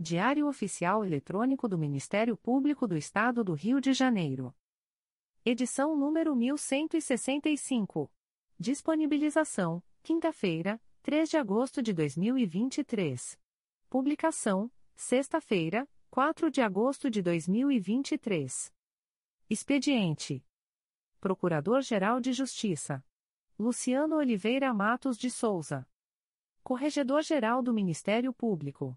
Diário Oficial Eletrônico do Ministério Público do Estado do Rio de Janeiro. Edição número 1165. Disponibilização: quinta-feira, 3 de agosto de 2023. Publicação: sexta-feira, 4 de agosto de 2023. Expediente: Procurador-Geral de Justiça Luciano Oliveira Matos de Souza. Corregedor-Geral do Ministério Público.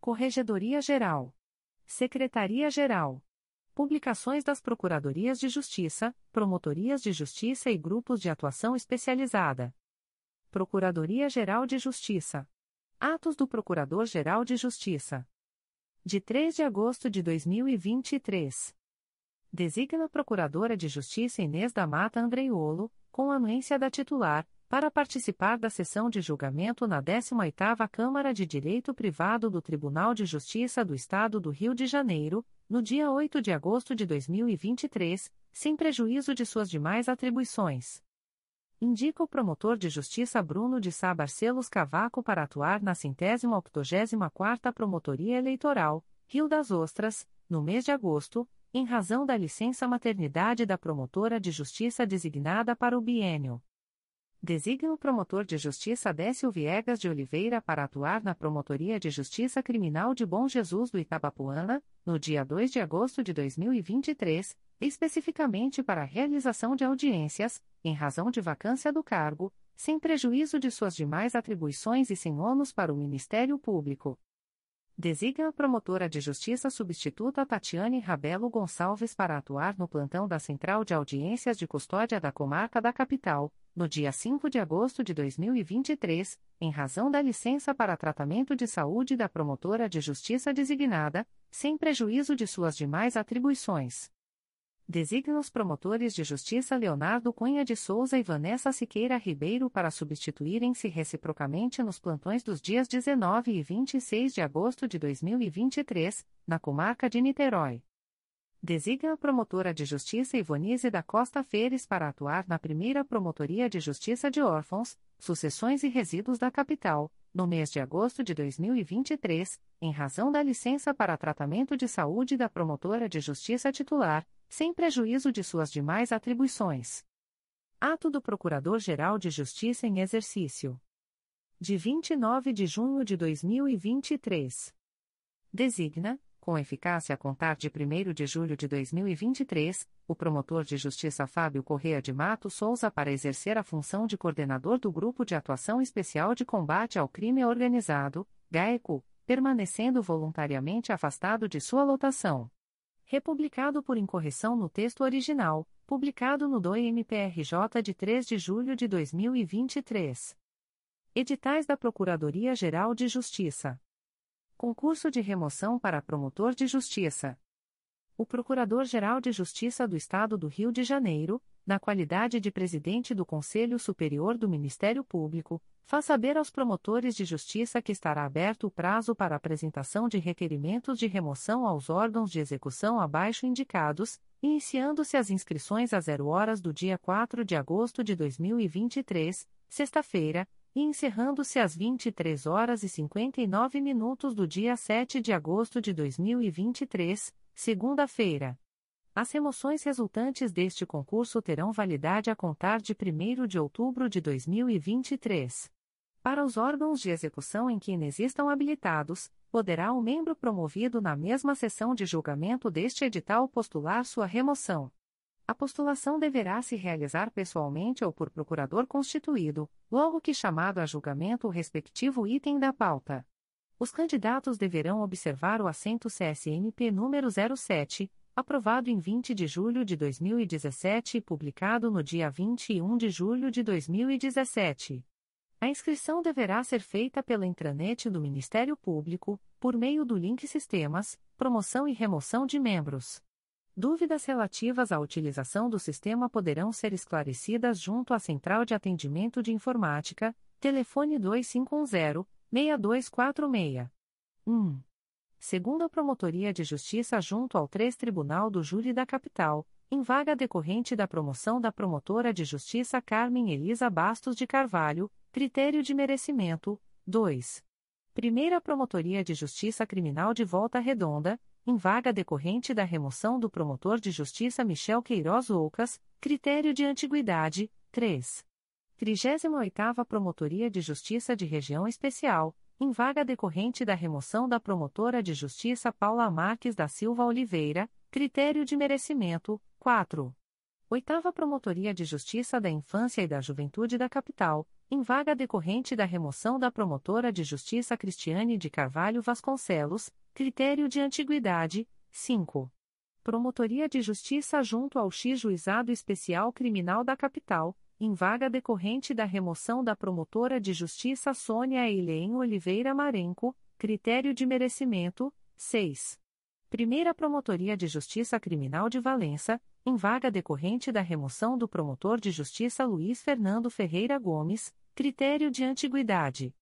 Corregedoria-Geral. Secretaria-Geral. Publicações das Procuradorias de Justiça, Promotorias de Justiça e Grupos de Atuação Especializada. Procuradoria-Geral de Justiça. Atos do Procurador-Geral de Justiça. De 3 de agosto de 2023. Designa Procuradora de Justiça Inês da Mata Andreiolo, com anuência da titular, para participar da sessão de julgamento na 18ª Câmara de Direito Privado do Tribunal de Justiça do Estado do Rio de Janeiro, no dia 8 de agosto de 2023, sem prejuízo de suas demais atribuições. Indica o promotor de justiça Bruno de Sá Barcelos Cavaco para atuar na centésima octogésima quarta Promotoria Eleitoral, Rio das Ostras, no mês de agosto, em razão da licença maternidade da promotora de justiça designada para o biênio Designa o promotor de justiça Décio Viegas de Oliveira para atuar na Promotoria de Justiça Criminal de Bom Jesus do Itabapuana, no dia 2 de agosto de 2023, especificamente para a realização de audiências, em razão de vacância do cargo, sem prejuízo de suas demais atribuições e sem ônus para o Ministério Público. Designa a promotora de justiça substituta Tatiane Rabelo Gonçalves para atuar no plantão da Central de Audiências de Custódia da Comarca da Capital, no dia 5 de agosto de 2023, em razão da licença para tratamento de saúde da promotora de justiça designada, sem prejuízo de suas demais atribuições. Designa os promotores de justiça Leonardo Cunha de Souza e Vanessa Siqueira Ribeiro para substituírem-se reciprocamente nos plantões dos dias 19 e 26 de agosto de 2023, na comarca de Niterói. Designa a promotora de justiça Ivonise da Costa Feres para atuar na primeira Promotoria de Justiça de Órfãos, Sucessões e Resíduos da Capital, no mês de agosto de 2023, em razão da licença para tratamento de saúde da promotora de justiça titular, sem prejuízo de suas demais atribuições. Ato do Procurador-Geral de Justiça em Exercício. De 29 de junho de 2023. Designa, com eficácia a contar de 1 de julho de 2023, o promotor de justiça Fábio Correa de Mato Souza para exercer a função de coordenador do Grupo de Atuação Especial de Combate ao Crime Organizado, GAECO, permanecendo voluntariamente afastado de sua lotação. Republicado por incorreção no texto original, publicado no DOI-MPRJ de 3 de julho de 2023. Editais da Procuradoria-Geral de Justiça. Concurso de remoção para promotor de justiça. O Procurador-Geral de Justiça do Estado do Rio de Janeiro, na qualidade de presidente do Conselho Superior do Ministério Público, faz saber aos promotores de justiça que estará aberto o prazo para apresentação de requerimentos de remoção aos órgãos de execução abaixo indicados, iniciando-se as inscrições às 0 horas do dia 4 de agosto de 2023, sexta-feira, e encerrando-se às 23 horas e 59 minutos do dia 7 de agosto de 2023, segunda-feira. As remoções resultantes deste concurso terão validade a contar de 1 de outubro de 2023. Para os órgãos de execução em que inexistam habilitados, poderá o membro promovido na mesma sessão de julgamento deste edital postular sua remoção. A postulação deverá se realizar pessoalmente ou por procurador constituído, logo que chamado a julgamento o respectivo item da pauta. Os candidatos deverão observar o assento CSNP número 07, aprovado em 20 de julho de 2017 e publicado no dia 21 de julho de 2017. A inscrição deverá ser feita pela intranet do Ministério Público, por meio do link Sistemas, Promoção e Remoção de Membros. Dúvidas relativas à utilização do sistema poderão ser esclarecidas junto à Central de Atendimento de Informática, telefone 2510-6246. 1. Segundo a Promotoria de Justiça junto ao 3 Tribunal do Júri da Capital, em vaga decorrente da promoção da promotora de justiça Carmen Elisa Bastos de Carvalho, critério de merecimento, 2. Primeira Promotoria de Justiça Criminal de Volta Redonda, em vaga decorrente da remoção do promotor de justiça Michel Queiroz Ocas, critério de antiguidade, 3. 38ª Promotoria de Justiça de Região Especial, em vaga decorrente da remoção da promotora de justiça Paula Marques da Silva Oliveira, critério de merecimento, 4. Oitava Promotoria de Justiça da Infância e da Juventude da Capital, em vaga decorrente da remoção da promotora de justiça Cristiane de Carvalho Vasconcelos, critério de antiguidade, 5. Promotoria de Justiça junto ao X Juizado Especial Criminal da Capital, em vaga decorrente da remoção da promotora de justiça Sônia Eileen Oliveira Marenco, critério de merecimento, 6. Primeira Promotoria de Justiça Criminal de Valença, em vaga decorrente da remoção do promotor de justiça Luiz Fernando Ferreira Gomes, critério de antiguidade.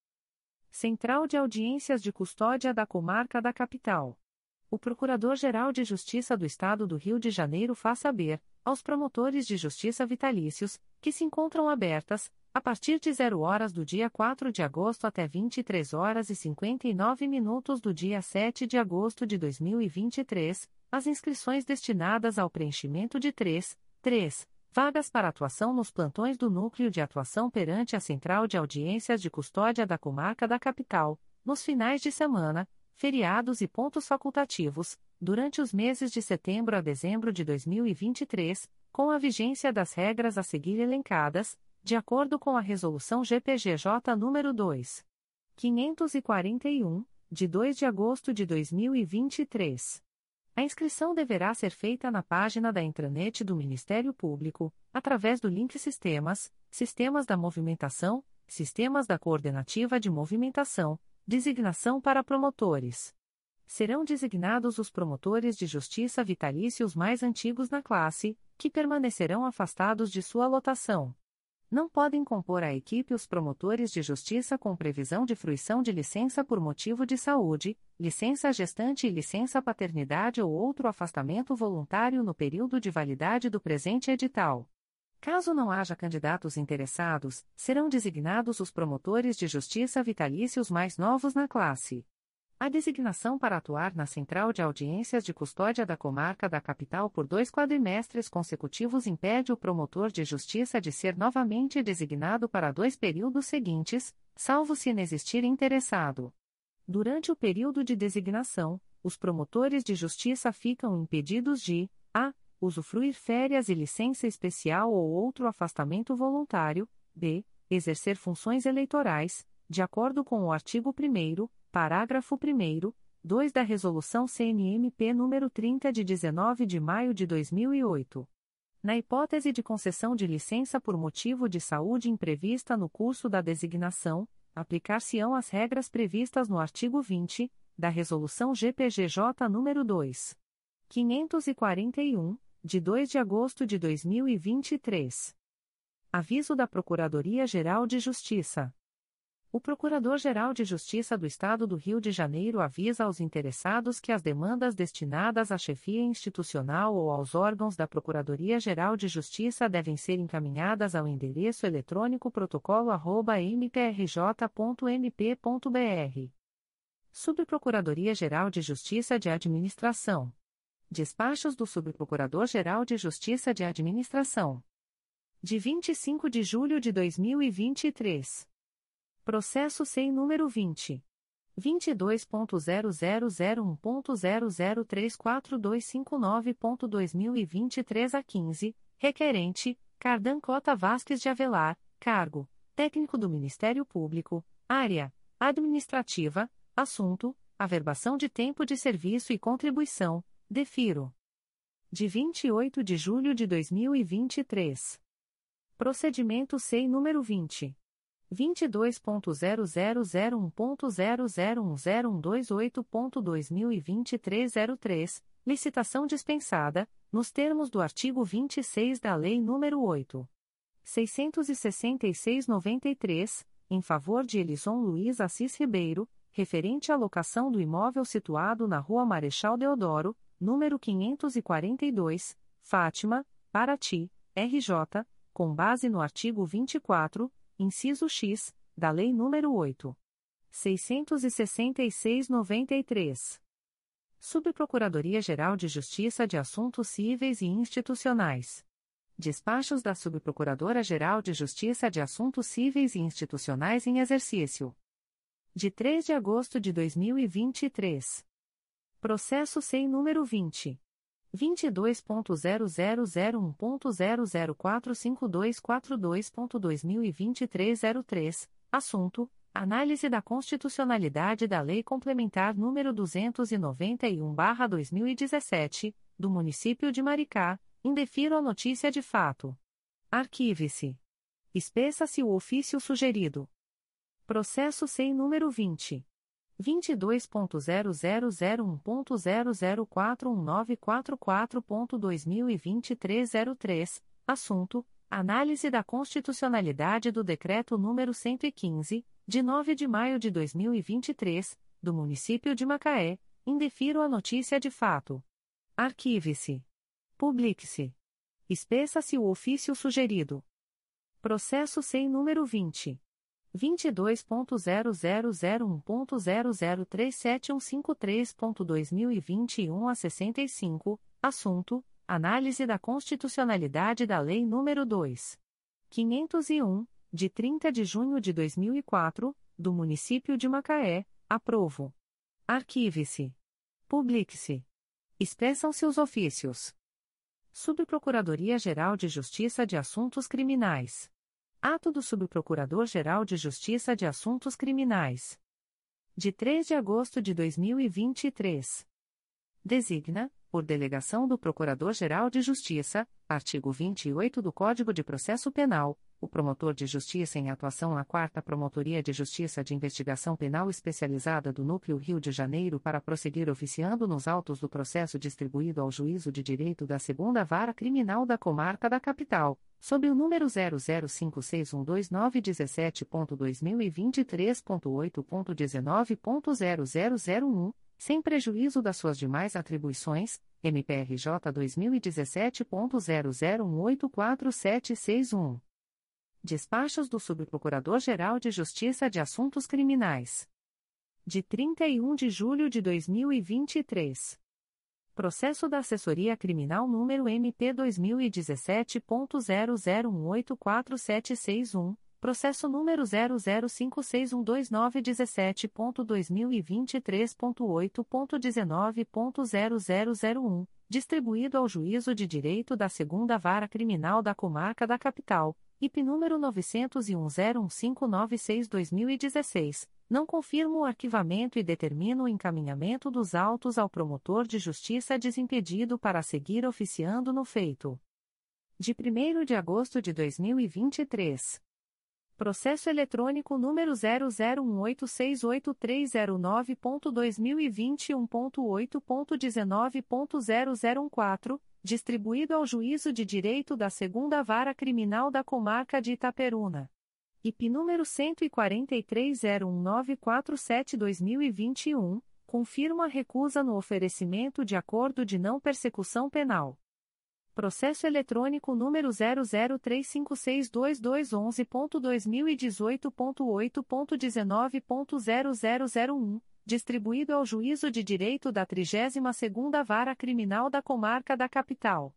Central de Audiências de Custódia da Comarca da Capital. O Procurador-Geral de Justiça do Estado do Rio de Janeiro faz saber, aos promotores de justiça vitalícios, que se encontram abertas, a partir de 0 horas do dia 4 de agosto até 23 horas e 59 minutos do dia 7 de agosto de 2023, as inscrições destinadas ao preenchimento de 3, 3 vagas para atuação nos plantões do Núcleo de Atuação perante a Central de Audiências de Custódia da Comarca da Capital, nos finais de semana, feriados e pontos facultativos, durante os meses de setembro a dezembro de 2023, com a vigência das regras a seguir elencadas, de acordo com a Resolução GPGJ nº 2. 541, de 2 de agosto de 2023. A inscrição deverá ser feita na página da intranet do Ministério Público, através do link Sistemas, Sistemas da Movimentação, Sistemas da Coordenativa de Movimentação, Designação para Promotores. Serão designados os promotores de justiça vitalícios mais antigos na classe, que permanecerão afastados de sua lotação não podem compor a equipe os promotores de justiça com previsão de fruição de licença por motivo de saúde, licença gestante e licença paternidade ou outro afastamento voluntário no período de validade do presente edital. Caso não haja candidatos interessados, serão designados os promotores de justiça vitalícios mais novos na classe. A designação para atuar na Central de Audiências de Custódia da Comarca da Capital por dois quadrimestres consecutivos impede o promotor de justiça de ser novamente designado para dois períodos seguintes, salvo se inexistir interessado. Durante o período de designação, os promotores de justiça ficam impedidos de a. usufruir férias e licença especial ou outro afastamento voluntário, b. exercer funções eleitorais, de acordo com o artigo 1 Parágrafo 1 2 da Resolução CNMP nº 30 de 19 de maio de 2008. Na hipótese de concessão de licença por motivo de saúde imprevista no curso da designação, aplicar-se-ão as regras previstas no artigo 20 da Resolução GPGJ nº 2. 541, de 2 de agosto de 2023. Aviso da Procuradoria-Geral de Justiça. O Procurador-Geral de Justiça do Estado do Rio de Janeiro avisa aos interessados que as demandas destinadas à chefia institucional ou aos órgãos da Procuradoria-Geral de Justiça devem ser encaminhadas ao endereço eletrônico protocolo@mprj.mp.br. Subprocuradoria-Geral de Justiça de Administração. Despachos do Subprocurador-Geral de Justiça de Administração. De 25 de julho de 2023. Processo sem número 20. 22.0001.0034259.2023 a 15, requerente, Cardan Cota Vasques de Avelar, cargo, técnico do Ministério Público, área, administrativa, assunto, averbação de tempo de serviço e contribuição, defiro. De 28 de julho de 2023. Procedimento SEI número 20. 22.0001.0010128.2023 a licitação dispensada, nos termos do artigo 26 da Lei nº 8. 666-93, em favor de Elison Luiz Assis Ribeiro, referente à locação do imóvel situado na Rua Marechal Deodoro, número 542, Fátima, Paraty, RJ, com base no artigo 24, inciso X, da Lei nº 8. 666-93. Subprocuradoria-Geral de Justiça de Assuntos Cíveis e Institucionais. Despachos da Subprocuradora-Geral de Justiça de Assuntos Cíveis e Institucionais em Exercício. De 3 de agosto de 2023. Processo sem número 20. 22.0001.0045242.2023 Assunto: Análise da constitucionalidade da Lei Complementar nº 291/2017 do município de Maricá, indefiro a notícia de fato. Arquive-se. Espeça-se o ofício sugerido. Processo sem número 20 22.0001.0041944.2023 03, assunto: Análise da constitucionalidade do Decreto nº 115, de 9 de maio de 2023, do Município de Macaé, indefiro a notícia de fato. Arquive-se. Publique-se. Espeça-se o ofício sugerido. Processo sem número 20. 22.0001.0037153.2021 a 65, assunto: Análise da constitucionalidade da Lei nº 2. 501, de 30 de junho de 2004, do Município de Macaé, aprovo. Arquive-se. Publique-se. Expressam-se os ofícios. Subprocuradoria-Geral de Justiça de Assuntos Criminais. Ato do Subprocurador-Geral de Justiça de Assuntos Criminais. De 3 de agosto de 2023. Designa, por delegação do Procurador-Geral de Justiça, artigo 28 do Código de Processo Penal, o promotor de justiça em atuação na 4 Promotoria de Justiça de Investigação Penal Especializada do Núcleo Rio de Janeiro para prosseguir oficiando nos autos do processo distribuído ao Juízo de Direito da Segunda Vara Criminal da Comarca da Capital, sob o número 005612917.2023.8.19.0001, sem prejuízo das suas demais atribuições, MPRJ 2017.00184761. Despachos do Subprocurador-Geral de Justiça de Assuntos Criminais. De 31 de julho de 2023. Processo da Assessoria Criminal número MP 2017.00184761, processo número 005612917.2023.8.19.0001, distribuído ao Juízo de Direito da Segunda Vara Criminal da Comarca da Capital IP número 901-01596-2016, não confirmo o arquivamento e determino o encaminhamento dos autos ao promotor de justiça desimpedido para seguir oficiando no feito. de 1 de agosto de 2023. Processo eletrônico número 001868309.2021.8.19.0014, distribuído ao Juízo de Direito da Segunda Vara Criminal da Comarca de Itaperuna. IP número 14301947-2021, confirma a recusa no oferecimento de acordo de não persecução penal Processo eletrônico número 003562211.2018.8.19.0001, distribuído ao Juízo de Direito da 32ª Vara Criminal da Comarca da Capital.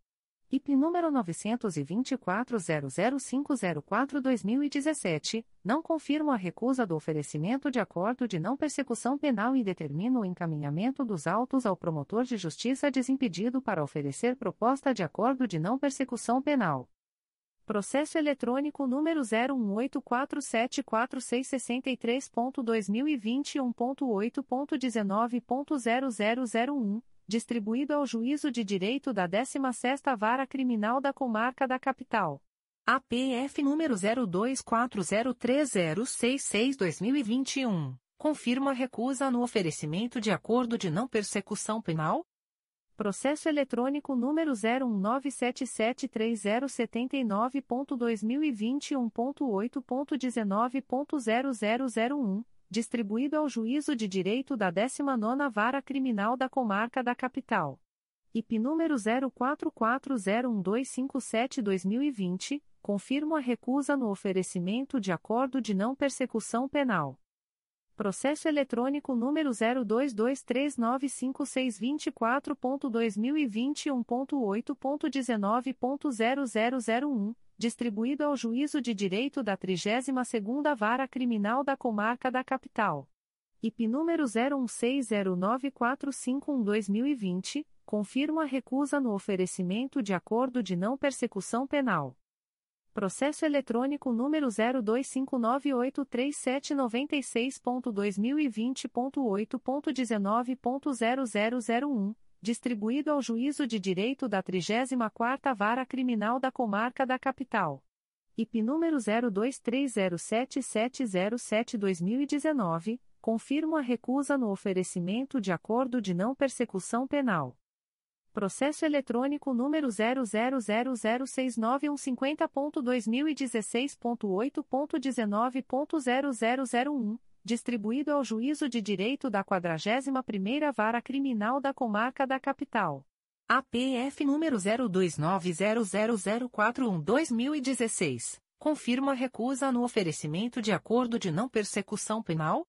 IP número 924.00504-2017, não confirmo a recusa do oferecimento de acordo de não persecução penal e determino o encaminhamento dos autos ao promotor de justiça desimpedido para oferecer proposta de acordo de não persecução penal. Processo eletrônico número 018474663.2021.8.19.0001 distribuído ao Juízo de Direito da 16ª Vara Criminal da Comarca da Capital. APF número 02403066-2021, confirma recusa no oferecimento de acordo de não persecução penal? Processo eletrônico número 019773079.2021.8.19.0001 distribuído ao Juízo de Direito da 19ª Vara Criminal da Comarca da Capital. IP número 04401257-2020, confirmo a recusa no oferecimento de acordo de não persecução penal. Processo eletrônico número 02239564.2021.8.19.0001 distribuído ao Juízo de Direito da 32ª Vara Criminal da Comarca da Capital. IP número 01609451-2020, confirma a recusa no oferecimento de acordo de não persecução penal. Processo eletrônico número 025983796.2020.8.19.0001 distribuído ao Juízo de Direito da 34ª Vara Criminal da Comarca da Capital. IP número 02307707-2019, confirmo a recusa no oferecimento de acordo de não persecução penal. Processo eletrônico número 000069150.2016.8.19.0001 distribuído ao Juízo de Direito da 41ª Vara Criminal da Comarca da Capital. APF número 02900041-2016, confirma recusa no oferecimento de acordo de não persecução penal?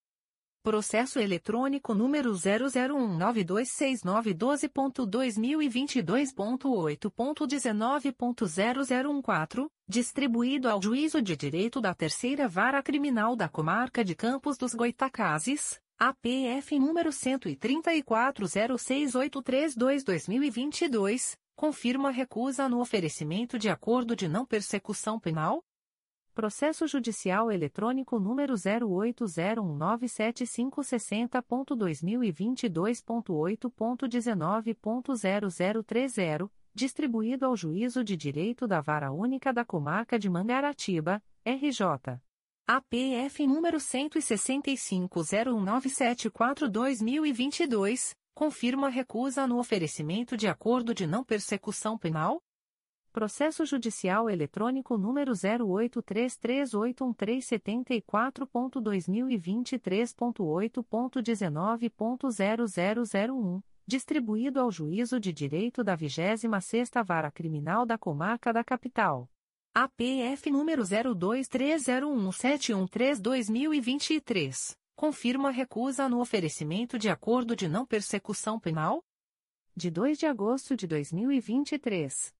Processo eletrônico número 001926912.2022.8.19.0014, distribuído ao Juízo de Direito da Terceira Vara Criminal da Comarca de Campos dos Goitacazes, APF número 13406832-2022, confirma recusa no oferecimento de acordo de não persecução penal? Processo Judicial Eletrônico número 080197560.2022.8.19.0030, distribuído ao Juízo de Direito da Vara Única da Comarca de Mangaratiba, RJ. APF número 16501974-2022, confirma recusa no oferecimento de acordo de não persecução penal? Processo Judicial Eletrônico número 083381374.2023.8.19.0001, distribuído ao Juízo de Direito da 26ª Vara Criminal da Comarca da Capital. APF número 02301713-2023, confirma recusa no oferecimento de acordo de não persecução penal? De 2 de agosto de 2023.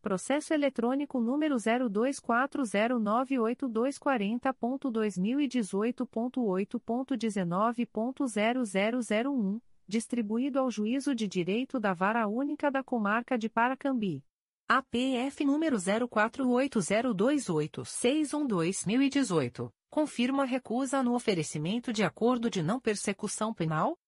Processo eletrônico número 024098240.2018.8.19.0001, distribuído ao Juízo de Direito da Vara Única da Comarca de Paracambi. APF número 04802861-2018, confirma recusa no oferecimento de acordo de não persecução penal?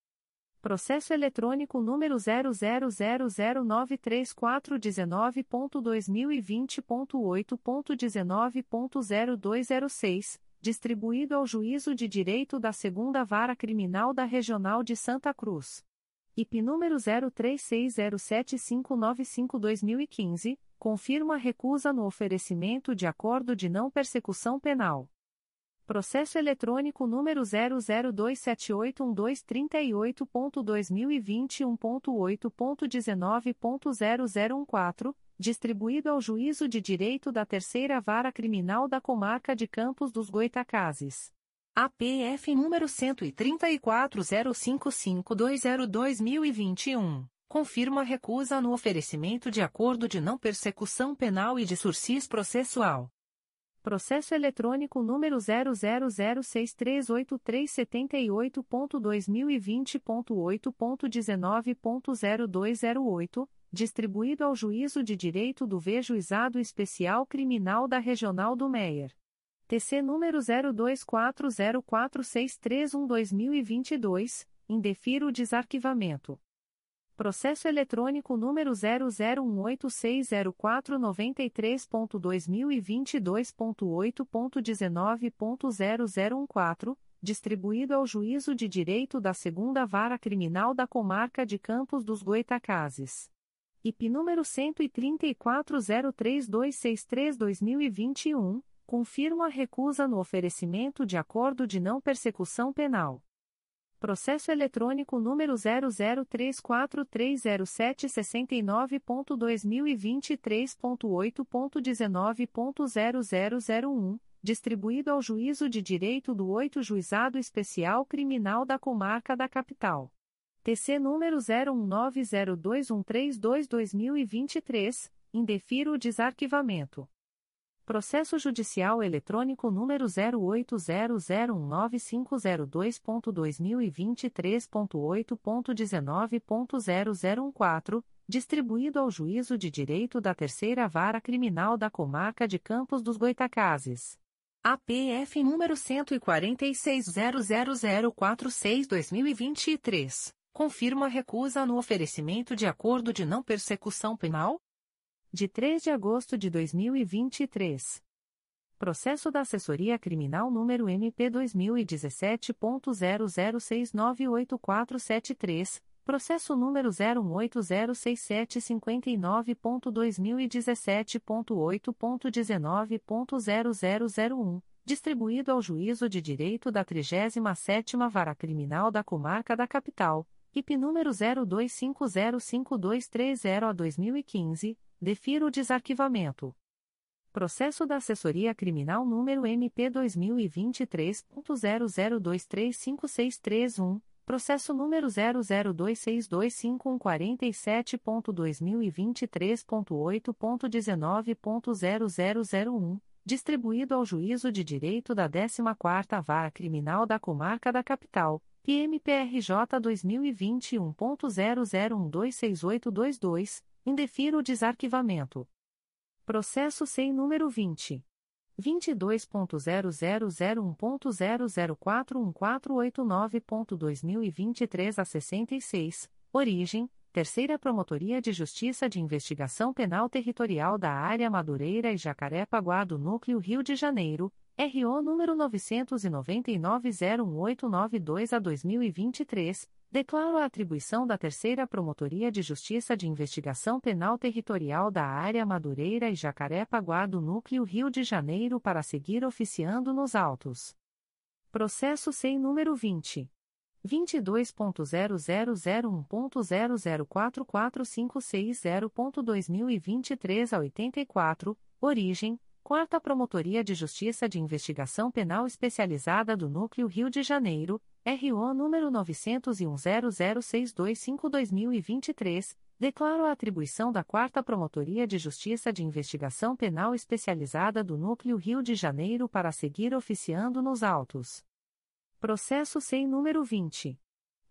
Processo eletrônico número 000093419.2020.8.19.0206, distribuído ao Juízo de Direito da Segunda Vara Criminal da Regional de Santa Cruz. IP número 03607595-2015, confirma recusa no oferecimento de acordo de não persecução penal Processo eletrônico número 002781238.2021.8.19.0014, distribuído ao Juízo de Direito da Terceira Vara Criminal da Comarca de Campos dos Goitacazes. APF número 134055202021. Confirma recusa no oferecimento de acordo de não persecução penal e de sursis processual Processo eletrônico número 000638378.2020.8.19.0208, distribuído ao Juízo de Direito do Vejuizado Especial Criminal da Regional do Meier. TC número 02404631-2022, indefiro o desarquivamento. Processo eletrônico número 001860493.2022.8.19.0014, distribuído ao Juízo de Direito da Segunda Vara Criminal da Comarca de Campos dos Goitacazes. IP número 13403263-2021, confirma a recusa no oferecimento de acordo de não persecução penal Processo eletrônico número 003430769.2023.8.19.0001, distribuído ao Juízo de Direito do 8 Juizado Especial Criminal da Comarca da Capital. TC número 01902132-2023, indefiro o desarquivamento. Processo Judicial Eletrônico número 080019502.2023.8.19.0014, distribuído ao Juízo de Direito da Terceira Vara Criminal da Comarca de Campos dos Goitacazes. APF número 14600046-2023, confirma recusa no oferecimento de acordo de não persecução penal? De 3 de agosto de 2023. Processo da Assessoria Criminal número MP 2017.00698473, processo número 0806759.2017.8.19.0001, distribuído ao Juízo de Direito da 37ª Vara Criminal da Comarca da Capital, IP número 02505230 a 2015 Defiro o desarquivamento. Processo da Assessoria Criminal número MP 2023.00235631, processo número 002625147.2023.8.19.0001, distribuído ao Juízo de Direito da 14ª Vara Criminal da Comarca da Capital, PMPRJ 2021.00126822 Indefiro o desarquivamento. Processo sem número 20. 22.0001.0041489.2023 a 66, origem, Terceira Promotoria de Justiça de Investigação Penal Territorial da Área Madureira e Jacaré-Paguá do Núcleo Rio de Janeiro, RO número 999-01892 a 2023, Declaro a atribuição da Terceira Promotoria de Justiça de Investigação Penal Territorial da Área Madureira e Jacaré-Paguá do Núcleo Rio de Janeiro para seguir oficiando nos autos. Processo sem número 20. 22.0001.0044560.2023 a 84, origem, Quarta Promotoria de Justiça de Investigação Penal Especializada do Núcleo Rio de Janeiro, RO número 901.00625-2023, declaro a atribuição da Quarta Promotoria de Justiça de Investigação Penal Especializada do Núcleo Rio de Janeiro para seguir oficiando nos autos. Processo sem número 20.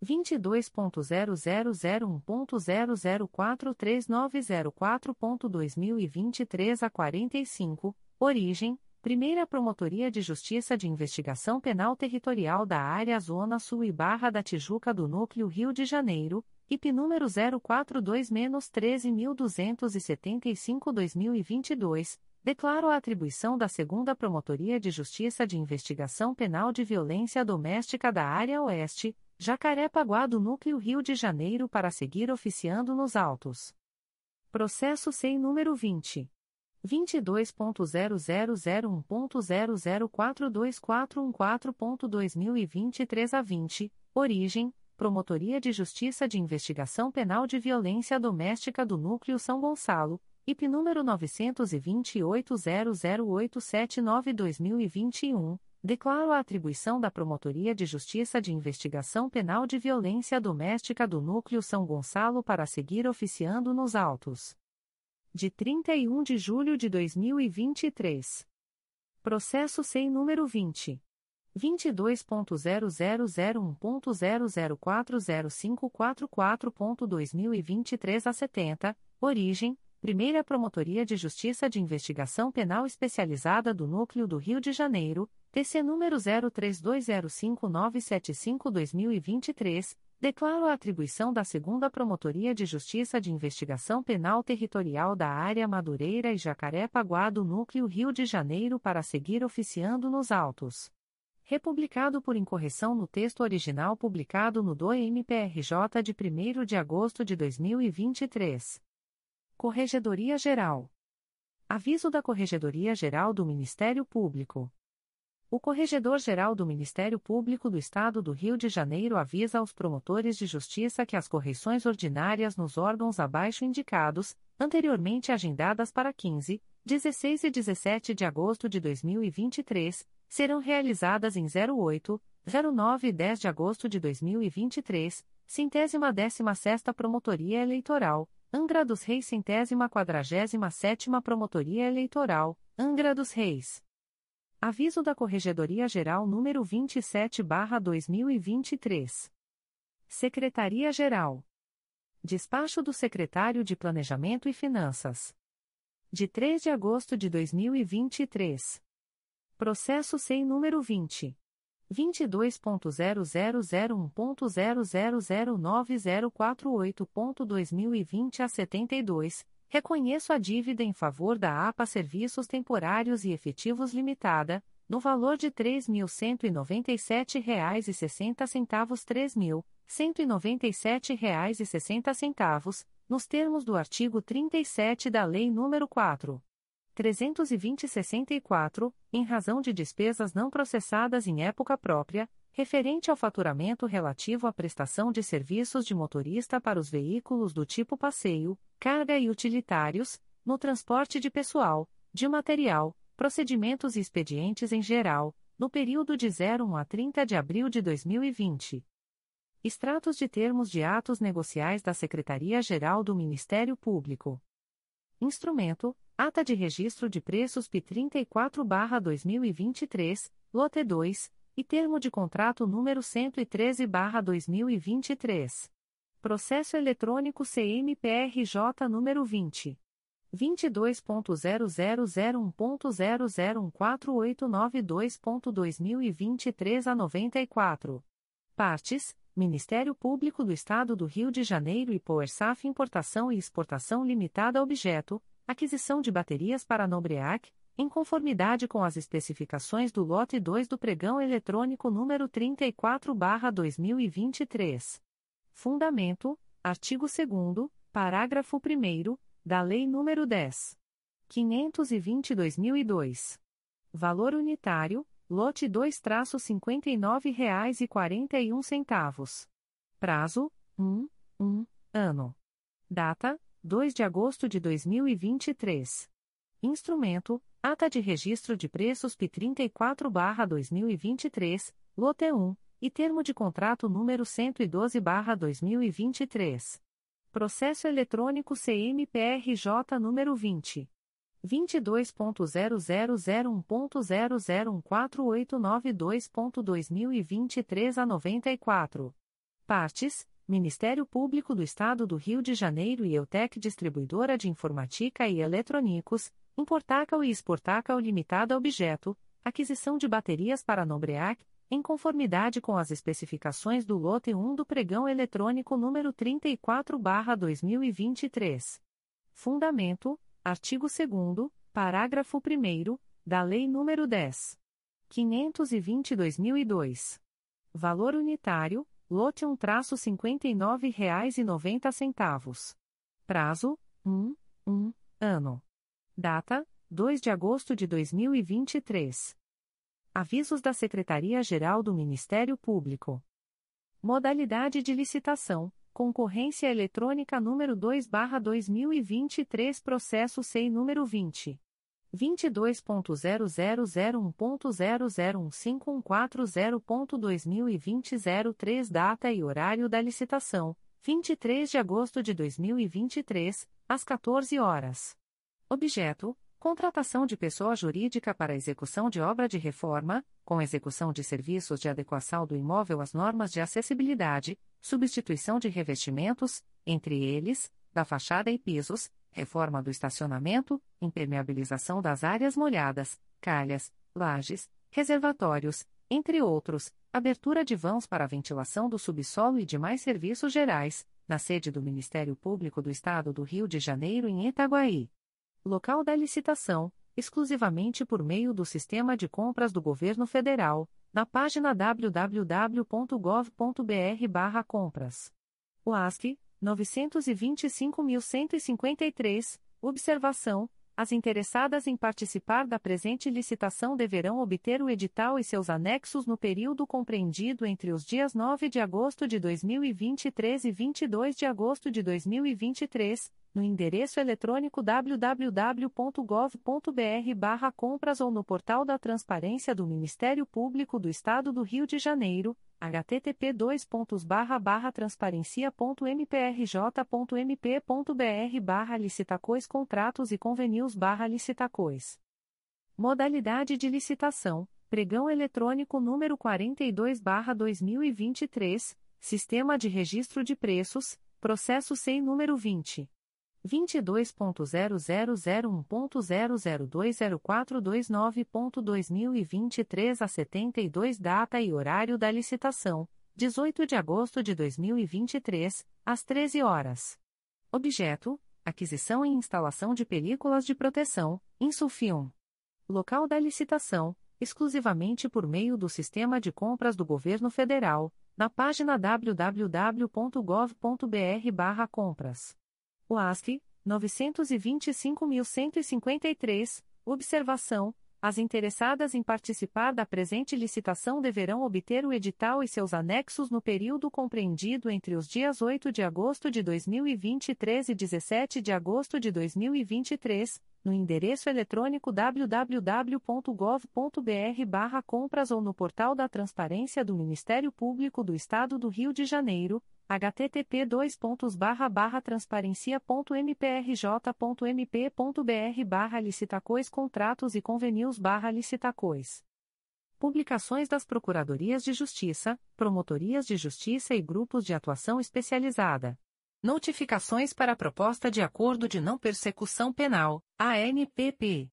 22.0001.0043904.2023 a 45, origem, Primeira Promotoria de Justiça de Investigação Penal Territorial da Área Zona Sul e Barra da Tijuca do Núcleo Rio de Janeiro, IP número 042-13175-2022, declaro a atribuição da Segunda Promotoria de Justiça de Investigação Penal de Violência Doméstica da Área Oeste, Jacaré-Paguá do Núcleo Rio de Janeiro para seguir oficiando nos autos. Processo sem número 20. 22.0001.0042414.2023 a 20, origem, Promotoria de Justiça de Investigação Penal de Violência Doméstica do Núcleo São Gonçalo, IP número 928.00879-2021, declaro a atribuição da Promotoria de Justiça de Investigação Penal de Violência Doméstica do Núcleo São Gonçalo para seguir oficiando nos autos de 31 de julho de 2023. Processo sem número 20. 22.0001.0040544.2023 a 70, origem, Primeira Promotoria de Justiça de Investigação Penal Especializada do Núcleo do Rio de Janeiro, TC número 03205975-2023, Declaro a atribuição da Segunda Promotoria de Justiça de Investigação Penal Territorial da Área Madureira e Jacaré-Paguá do Núcleo Rio de Janeiro para seguir oficiando nos autos. Republicado por incorreção no texto original publicado no DOE-MPRJ de 1 de agosto de 2023. Corregedoria Geral. Aviso da Corregedoria Geral do Ministério Público. O Corregedor-Geral do Ministério Público do Estado do Rio de Janeiro avisa aos promotores de justiça que as correições ordinárias nos órgãos abaixo indicados, anteriormente agendadas para 15, 16 e 17 de agosto de 2023, serão realizadas em 08, 09 e 10 de agosto de 2023, centésima décima sexta Promotoria Eleitoral, Angra dos Reis centésima quadragésima sétima Promotoria Eleitoral, Angra dos Reis. Aviso da Corregedoria Geral número 27/2023. Secretaria-Geral. Despacho do Secretário de Planejamento e Finanças. De 3 de agosto de 2023. Processo sem número 20 22.0001.0009048.2020 a 72 reconheço a dívida em favor da APA Serviços Temporários e Efetivos Limitada, no valor de R$ 3.197,60 R$ 3.197,60, nos termos do artigo 37 da Lei nº 4. 320-64, em razão de despesas não processadas em época própria, referente ao faturamento relativo à prestação de serviços de motorista para os veículos do tipo passeio, carga e utilitários, no transporte de pessoal, de material, procedimentos e expedientes em geral, no período de 01 a 30 de abril de 2020. Extratos de termos de atos negociais da Secretaria-Geral do Ministério Público. Instrumento: Ata de Registro de Preços P34-2023, Lote 2, e termo de contrato número 113/2023. Processo eletrônico CMPRJ número 20 22.0001.0014892.2023 a 94. Partes: Ministério Público do Estado do Rio de Janeiro e Poersaf Importação e Exportação Limitada Objeto: aquisição de baterias para Nobreac em conformidade com as especificações do lote 2 do pregão eletrônico número 34/2023. Fundamento: artigo 2 parágrafo 1 da Lei nº 10. 520/2002. Valor unitário: lote 2-59 reais e 41 centavos. Prazo: 1, 1 ano. Data: 2 de agosto de 2023. Instrumento: Ata de Registro de Preços P34/2023, Lote 1, e Termo de Contrato número 112/2023. Processo eletrônico CMPRJ número 20 22.0001.0014892.2023 a 94. Partes: Ministério Público do Estado do Rio de Janeiro e Eutec Distribuidora de Informática e Eletrônicos Importacal e Exportacal Limitada Objeto, aquisição de baterias para Nobreac, em conformidade com as especificações do lote 1 do pregão eletrônico número 34/2023. Fundamento: artigo 2 parágrafo 1 da Lei nº 10. 520/2002. Valor unitário: lote 1-59,90 R$ Prazo: 1, 1 ano. Data: 2 de agosto de 2023. Avisos da Secretaria-Geral do Ministério Público. Modalidade de licitação: Concorrência Eletrônica número 2/2023, processo SEI número 20 22.0001.0015140.2020 03 Data e horário da licitação: 23 de agosto de 2023, às 14 horas. Objeto: Contratação de pessoa jurídica para execução de obra de reforma, com execução de serviços de adequação do imóvel às normas de acessibilidade, substituição de revestimentos, entre eles, da fachada e pisos, reforma do estacionamento, impermeabilização das áreas molhadas, calhas, lajes, reservatórios, entre outros, abertura de vãos para ventilação do subsolo e demais serviços gerais, na sede do Ministério Público do Estado do Rio de Janeiro em Itaguaí. Local da licitação, exclusivamente por meio do Sistema de Compras do Governo Federal, na página www.gov.br/compras. OASC 925.153, observação as interessadas em participar da presente licitação deverão obter o edital e seus anexos no período compreendido entre os dias 9 de agosto de 2023 e 22 de agosto de 2023, no endereço eletrônico www.gov.br/compras ou no portal da Transparência do Ministério Público do Estado do Rio de Janeiro http transparencia.mprj.mp.br barra licitacois e. Modalidade de licitação, pregão eletrônico número 42 barra 2023, Sistema de Registro de Preços, processo SEI número 20. 22.0001.0020429.2023 a 72 Data e horário da licitação: 18 de agosto de 2023, às 13 horas. Objeto: aquisição e instalação de películas de proteção, Insulfilm. Local da licitação: exclusivamente por meio do Sistema de Compras do Governo Federal, na página www.gov.br/compras. OASC 925.153, observação: as interessadas em participar da presente licitação deverão obter o edital e seus anexos no período compreendido entre os dias 8 de agosto de 2023 e 17 de agosto de 2023, no endereço eletrônico www.gov.br/compras ou no portal da Transparência do Ministério Público do Estado do Rio de Janeiro http transparencia.mprj.mp.br barra licitacois contratos e convenios barra licitacois. Publicações das Procuradorias de Justiça, Promotorias de Justiça e Grupos de Atuação Especializada. Notificações para a Proposta de Acordo de Não Persecução Penal, ANPP.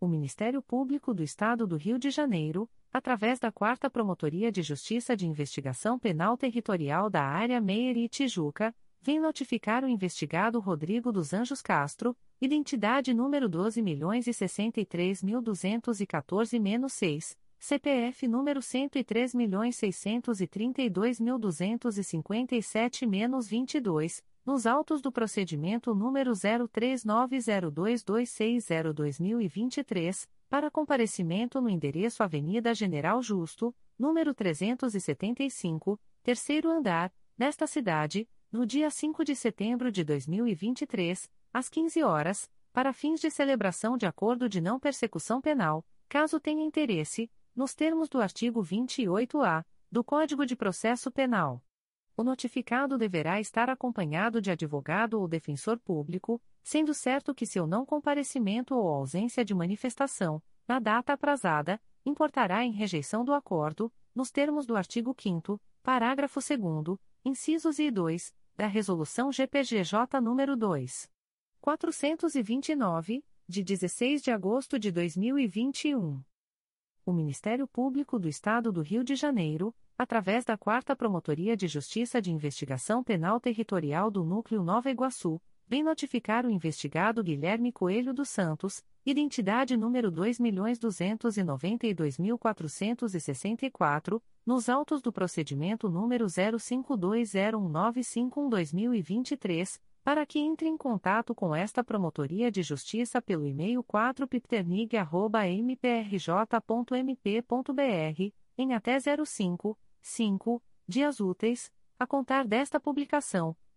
O Ministério Público do Estado do Rio de Janeiro, através da Quarta Promotoria de Justiça de Investigação Penal Territorial da Área Meier e Tijuca, vem notificar o investigado Rodrigo dos Anjos Castro, identidade número 12.063.214-6, CPF número 103.632.257-22, nos autos do procedimento número 03902260-2023, para comparecimento no endereço Avenida General Justo, número 375, terceiro andar, nesta cidade, no dia 5 de setembro de 2023, às 15 horas, para fins de celebração de acordo de não persecução penal, caso tenha interesse, nos termos do artigo 28-A do Código de Processo Penal. O notificado deverá estar acompanhado de advogado ou defensor público, sendo certo que seu não comparecimento ou ausência de manifestação, na data aprazada, importará em rejeição do acordo, nos termos do artigo 5 parágrafo 2 incisos e 2, da Resolução GPGJ nº 2. 429, de 16 de agosto de 2021. O Ministério Público do Estado do Rio de Janeiro, através da 4 Promotoria de Justiça de Investigação Penal Territorial do Núcleo Nova Iguaçu, vem notificar o investigado Guilherme Coelho dos Santos, identidade número 2.292.464, nos autos do procedimento número 05201951-2023, para que entre em contato com esta Promotoria de Justiça pelo e-mail 4pipternig.mprj.mp.br, em até 05, 5, dias úteis, a contar desta publicação,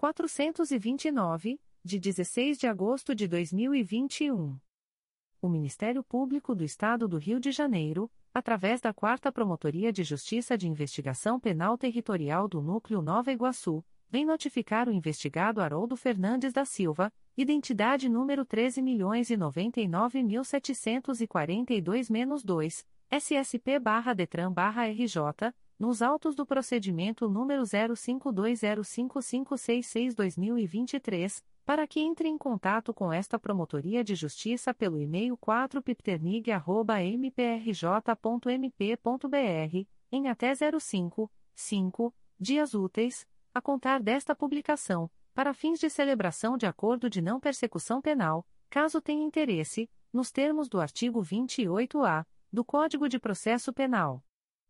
429, de 16 de agosto de 2021. O Ministério Público do Estado do Rio de Janeiro, através da 4 Promotoria de Justiça de Investigação Penal Territorial do Núcleo Nova Iguaçu, vem notificar o investigado Haroldo Fernandes da Silva, identidade número 13.099.742-2, SSP-DETRAN-RJ, nos autos do procedimento número 05205566-2023, para que entre em contato com esta Promotoria de Justiça pelo e-mail 4pipternig.mprj.mp.br, em até 05, 5, dias úteis, a contar desta publicação, para fins de celebração de acordo de não persecução penal, caso tenha interesse, nos termos do artigo 28-A do Código de Processo Penal.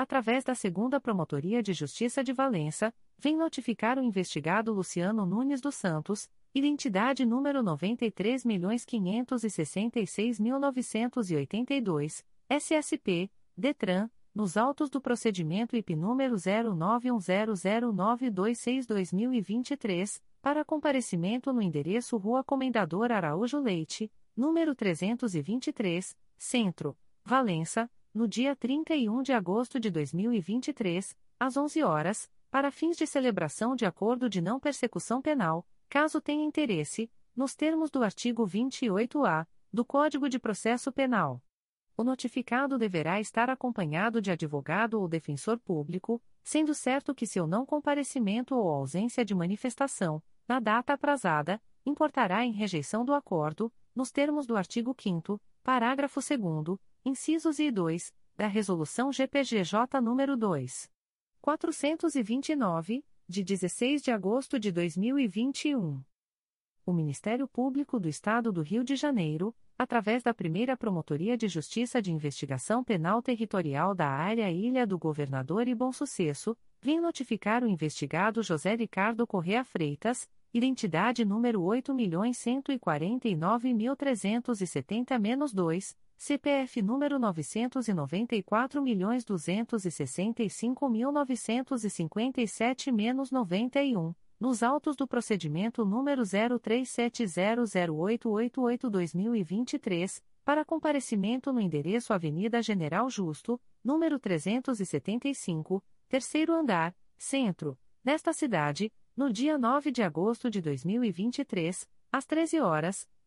através da Segunda Promotoria de Justiça de Valença, vem notificar o investigado Luciano Nunes dos Santos, identidade número 93.566.982, SSP, DETRAN, nos autos do procedimento IP número 09100926-2023, para comparecimento no endereço Rua Comendador Araújo Leite, número 323, Centro, Valença, no dia 31 de agosto de 2023, às 11 horas, para fins de celebração de acordo de não persecução penal, caso tenha interesse, nos termos do artigo 28-A do Código de Processo Penal. O notificado deverá estar acompanhado de advogado ou defensor público, sendo certo que seu não comparecimento ou ausência de manifestação, na data aprazada, importará em rejeição do acordo, nos termos do artigo 5 parágrafo 2 incisos e 2, da Resolução GPGJ nº 2. 429, de 16 de agosto de 2021. O Ministério Público do Estado do Rio de Janeiro, através da primeira Promotoria de Justiça de Investigação Penal Territorial da Área Ilha do Governador e Bom Sucesso, vem notificar o investigado José Ricardo Correa Freitas, identidade número 8.149.370-2, CPF número 994.265.957-91 nos autos do procedimento número 03700888-2023, para comparecimento no endereço Avenida General Justo, número 375, terceiro andar, centro, nesta cidade, no dia 9 de agosto de 2023, às 13 horas,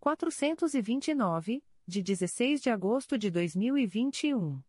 429, de 16 de agosto de 2021.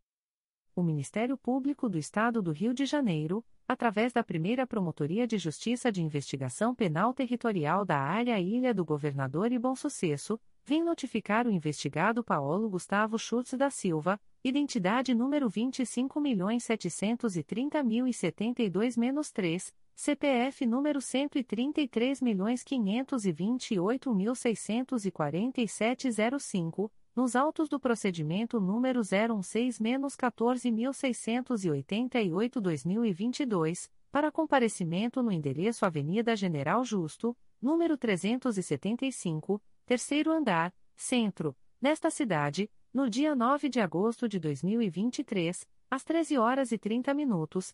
O Ministério Público do Estado do Rio de Janeiro, através da primeira Promotoria de Justiça de Investigação Penal Territorial da Área Ilha do Governador e Bom Sucesso, vem notificar o investigado Paulo Gustavo Schutz da Silva, identidade número 25.730.072-3, CPF número 133.528.647-05 nos autos do procedimento número 016-14688-2022, para comparecimento no endereço Avenida General Justo, número 375, terceiro andar, centro, nesta cidade, no dia 9 de agosto de 2023, às 13 horas e 30 minutos,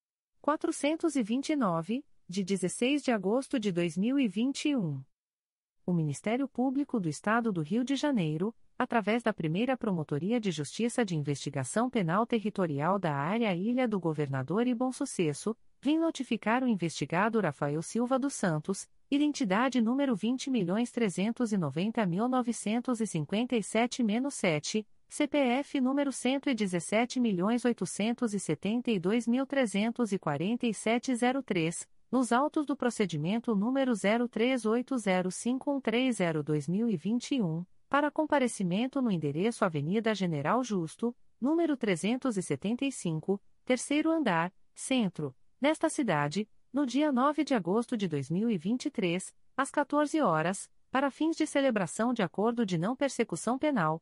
429, de 16 de agosto de 2021. O Ministério Público do Estado do Rio de Janeiro, através da primeira Promotoria de Justiça de Investigação Penal Territorial da Área Ilha do Governador e Bom Sucesso, vem notificar o investigado Rafael Silva dos Santos, identidade número 20.390.957-7, CPF número 117.872.347-03, nos autos do procedimento número 03805130-2021 para comparecimento no endereço Avenida General Justo, número 375, terceiro andar, centro, nesta cidade, no dia 9 de agosto de 2023, às 14 horas, para fins de celebração de acordo de não persecução penal,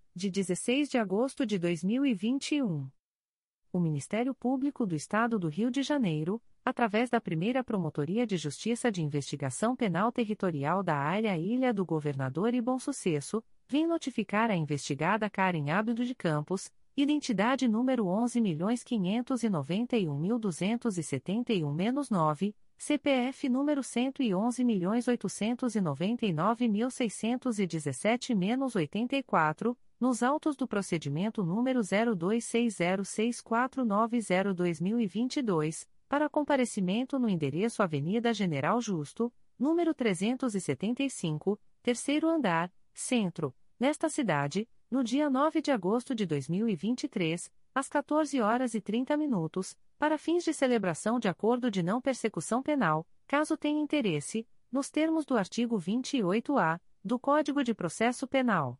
de 16 de agosto de 2021. O Ministério Público do Estado do Rio de Janeiro, através da primeira Promotoria de Justiça de Investigação Penal Territorial da Área Ilha do Governador e Bom Sucesso, vem notificar a investigada Karen Abdo de Campos, identidade número 11.591.271-9, CPF número 111.899.617-84, nos autos do procedimento número 02606490-2022, para comparecimento no endereço Avenida General Justo, número 375, terceiro andar, centro, nesta cidade, no dia 9 de agosto de 2023, às 14 horas e 30 minutos, para fins de celebração de acordo de não persecução penal, caso tenha interesse, nos termos do artigo 28-A do Código de Processo Penal.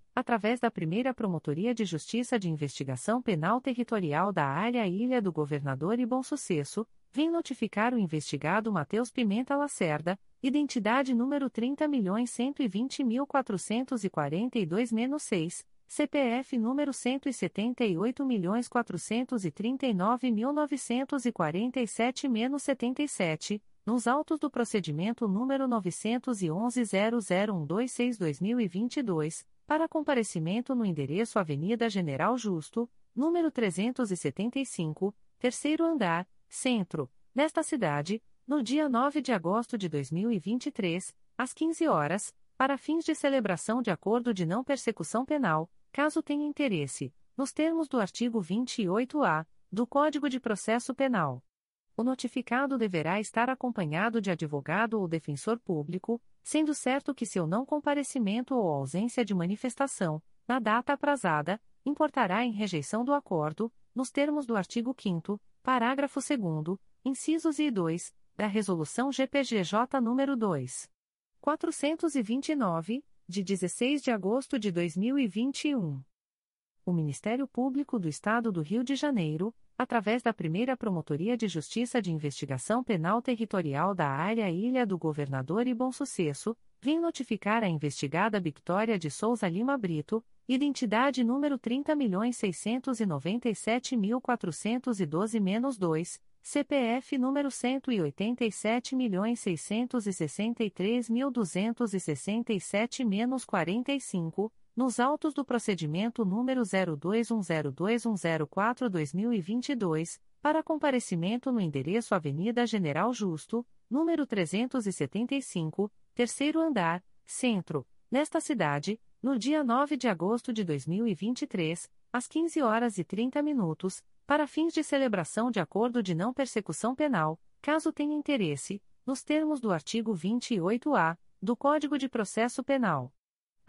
através da primeira Promotoria de Justiça de Investigação Penal Territorial da Área Ilha do Governador e Bom Sucesso, vem notificar o investigado Matheus Pimenta Lacerda, identidade número 30.120.442-6, CPF número 178.439.947-77, nos autos do procedimento número 911.00126-2022, para comparecimento no endereço Avenida General Justo, número 375, terceiro andar, centro, nesta cidade, no dia 9 de agosto de 2023, às 15 horas, para fins de celebração de acordo de não persecução penal, caso tenha interesse, nos termos do artigo 28-A do Código de Processo Penal. O notificado deverá estar acompanhado de advogado ou defensor público, sendo certo que seu não comparecimento ou ausência de manifestação, na data aprazada, importará em rejeição do acordo, nos termos do artigo 5 parágrafo 2 incisos e 2, da Resolução GPGJ nº 2. 429, de 16 de agosto de 2021. O Ministério Público do Estado do Rio de Janeiro, através da primeira Promotoria de Justiça de Investigação Penal Territorial da Área Ilha do Governador e Bom Sucesso, vem notificar a investigada Victoria de Souza Lima Brito, identidade número 30.697.412-2, CPF número 187.663.267-45, nos autos do procedimento número 02102104-2022, para comparecimento no endereço Avenida General Justo, número 375, terceiro andar, centro, nesta cidade, no dia 9 de agosto de 2023, às 15 horas e 30 minutos, para fins de celebração de acordo de não persecução penal, caso tenha interesse, nos termos do artigo 28-A do Código de Processo Penal.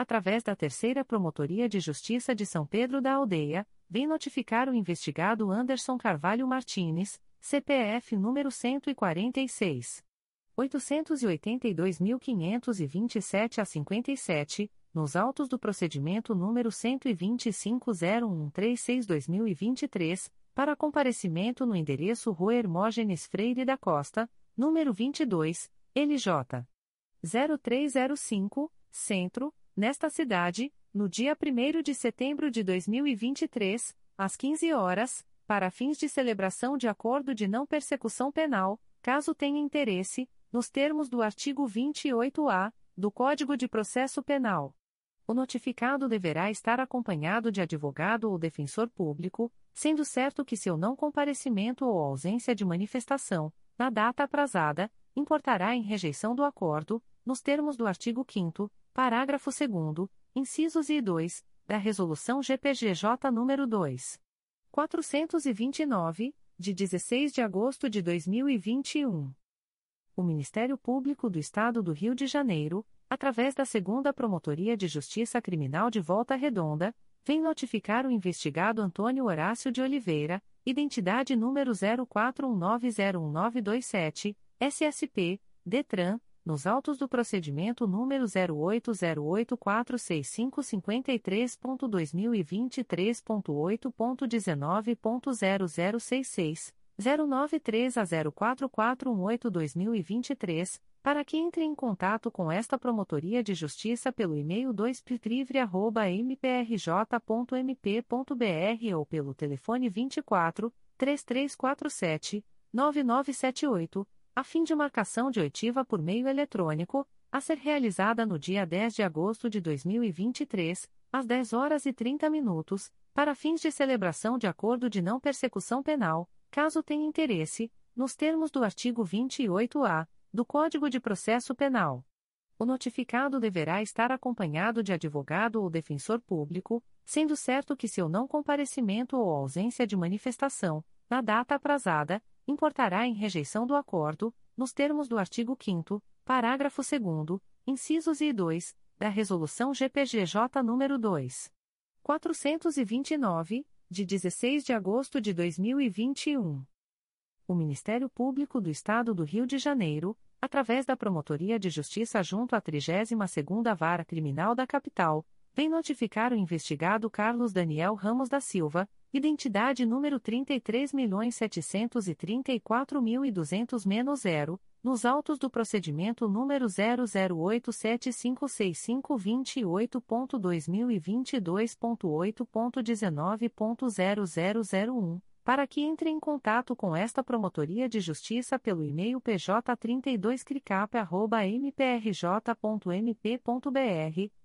através da Terceira Promotoria de Justiça de São Pedro da Aldeia, vem notificar o investigado Anderson Carvalho Martins, CPF número 146. 882.527 a 57, nos autos do procedimento número 125.01362-2023, para comparecimento no endereço Rua Hermógenes Freire da Costa, número 22, LJ. 0305, Centro, nesta cidade, no dia 1 de setembro de 2023, às 15 horas, para fins de celebração de acordo de não persecução penal, caso tenha interesse, nos termos do artigo 28-A do Código de Processo Penal. O notificado deverá estar acompanhado de advogado ou defensor público, sendo certo que seu não comparecimento ou ausência de manifestação, na data aprazada, importará em rejeição do acordo, nos termos do artigo 5 parágrafo 2 incisos e 2, da Resolução GPGJ nº 2. 429, de 16 de agosto de 2021. O Ministério Público do Estado do Rio de Janeiro, através da Segunda Promotoria de Justiça Criminal de Volta Redonda, vem notificar o investigado Antônio Horácio de Oliveira, identidade número 04190197, SSP, DETRAN, nos autos do procedimento número 080846553.2023.8.19.0066, 093 a 044182-2023, para que entre em contato com esta Promotoria de Justiça pelo e-mail 2pitrivre.mprj.mp.br ou pelo telefone 24 3347 9978, a fim de marcação de oitiva por meio eletrônico, a ser realizada no dia 10 de agosto de 2023, às 10 horas e 30 minutos, para fins de celebração de acordo de não persecução penal caso tenha interesse, nos termos do artigo 28-A do Código de Processo Penal. O notificado deverá estar acompanhado de advogado ou defensor público, sendo certo que seu não comparecimento ou ausência de manifestação, na data aprazada, importará em rejeição do acordo, nos termos do artigo 5 parágrafo 2 incisos e 2, da Resolução GPGJ nº 2. 429, de 16 de agosto de 2021. O Ministério Público do Estado do Rio de Janeiro, através da Promotoria de Justiça junto à 32ª Vara Criminal da Capital, vem notificar o investigado Carlos Daniel Ramos da Silva, identidade número 33.734.200-0, nos autos do procedimento número 008756528.2022.8.19.0001, para que entre em contato com esta Promotoria de Justiça pelo e-mail pj32cricap.mprj.mp.br,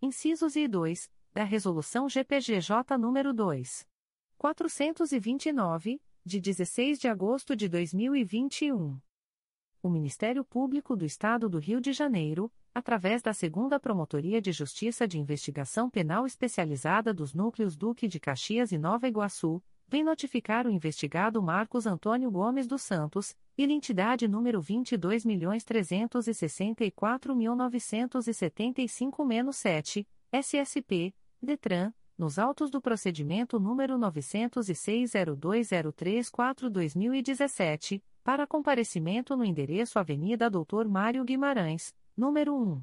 incisos e 2, da Resolução GPGJ nº 2. 429, de 16 de agosto de 2021. O Ministério Público do Estado do Rio de Janeiro, através da Segunda Promotoria de Justiça de Investigação Penal Especializada dos Núcleos Duque de Caxias e Nova Iguaçu, vem notificar o investigado Marcos Antônio Gomes dos Santos, identidade número 22.364.975-7, SSP, DETRAN, nos autos do procedimento número 906.02034-2017, para comparecimento no endereço Avenida Doutor Mário Guimarães, número 1.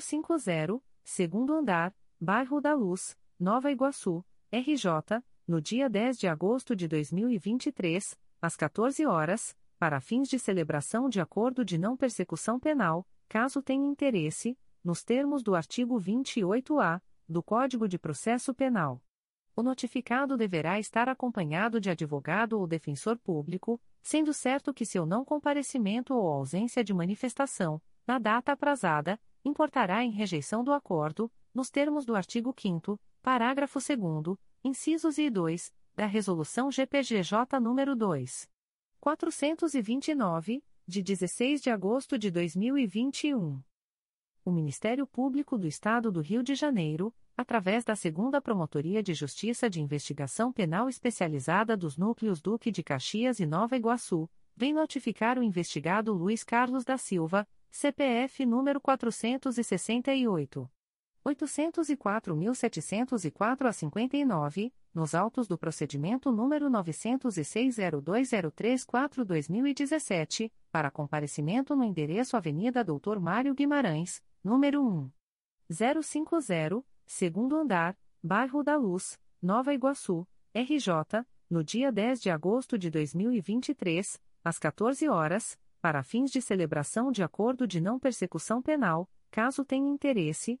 050, segundo andar, Bairro da Luz, Nova Iguaçu, RJ, no dia 10 de agosto de 2023, às 14 horas, para fins de celebração de acordo de não persecução penal, caso tenha interesse, nos termos do artigo 28-A do Código de Processo Penal. O notificado deverá estar acompanhado de advogado ou defensor público, sendo certo que seu não comparecimento ou ausência de manifestação, na data aprazada, importará em rejeição do acordo, nos termos do artigo 5 parágrafo 2 incisos e 2, da Resolução GPGJ nº 2. 429, de 16 de agosto de 2021. O Ministério Público do Estado do Rio de Janeiro, através da Segunda Promotoria de Justiça de Investigação Penal Especializada dos Núcleos Duque de Caxias e Nova Iguaçu, vem notificar o investigado Luiz Carlos da Silva, CPF número 468. 804.704 a 59, nos autos do procedimento número 906.02034-2017, para comparecimento no endereço Avenida Doutor Mário Guimarães, número 1. 050, segundo andar, Bairro da Luz, Nova Iguaçu, RJ, no dia 10 de agosto de 2023, às 14 horas, para fins de celebração de acordo de não persecução penal, caso tenha interesse,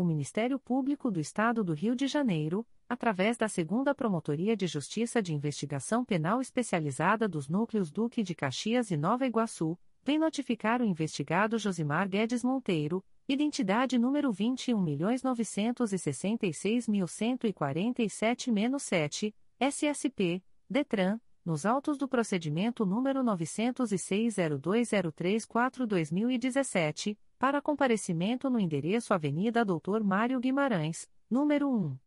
O Ministério Público do Estado do Rio de Janeiro, através da Segunda Promotoria de Justiça de Investigação Penal Especializada dos Núcleos Duque de Caxias e Nova Iguaçu, vem notificar o investigado Josimar Guedes Monteiro, identidade número 21.966.147-7, SSP, DETRAN, nos autos do procedimento número 906.02034-2017, para comparecimento no endereço Avenida Doutor Mário Guimarães, número 1.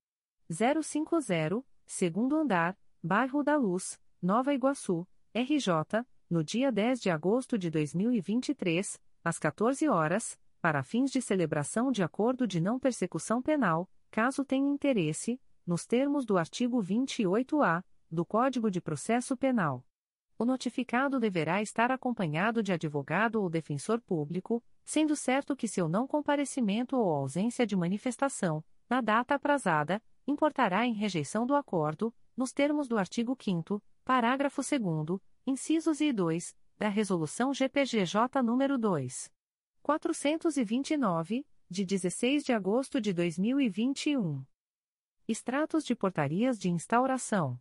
050, segundo andar, Bairro da Luz, Nova Iguaçu, RJ, no dia 10 de agosto de 2023, às 14 horas, para fins de celebração de acordo de não persecução penal, caso tenha interesse, nos termos do artigo 28-A do Código de Processo Penal. O notificado deverá estar acompanhado de advogado ou defensor público, sendo certo que seu não comparecimento ou ausência de manifestação, na data aprazada, importará em rejeição do acordo, nos termos do artigo 5 parágrafo 2 incisos e 2, da Resolução GPGJ nº 2. 429, de 16 de agosto de 2021. Extratos de portarias de instauração.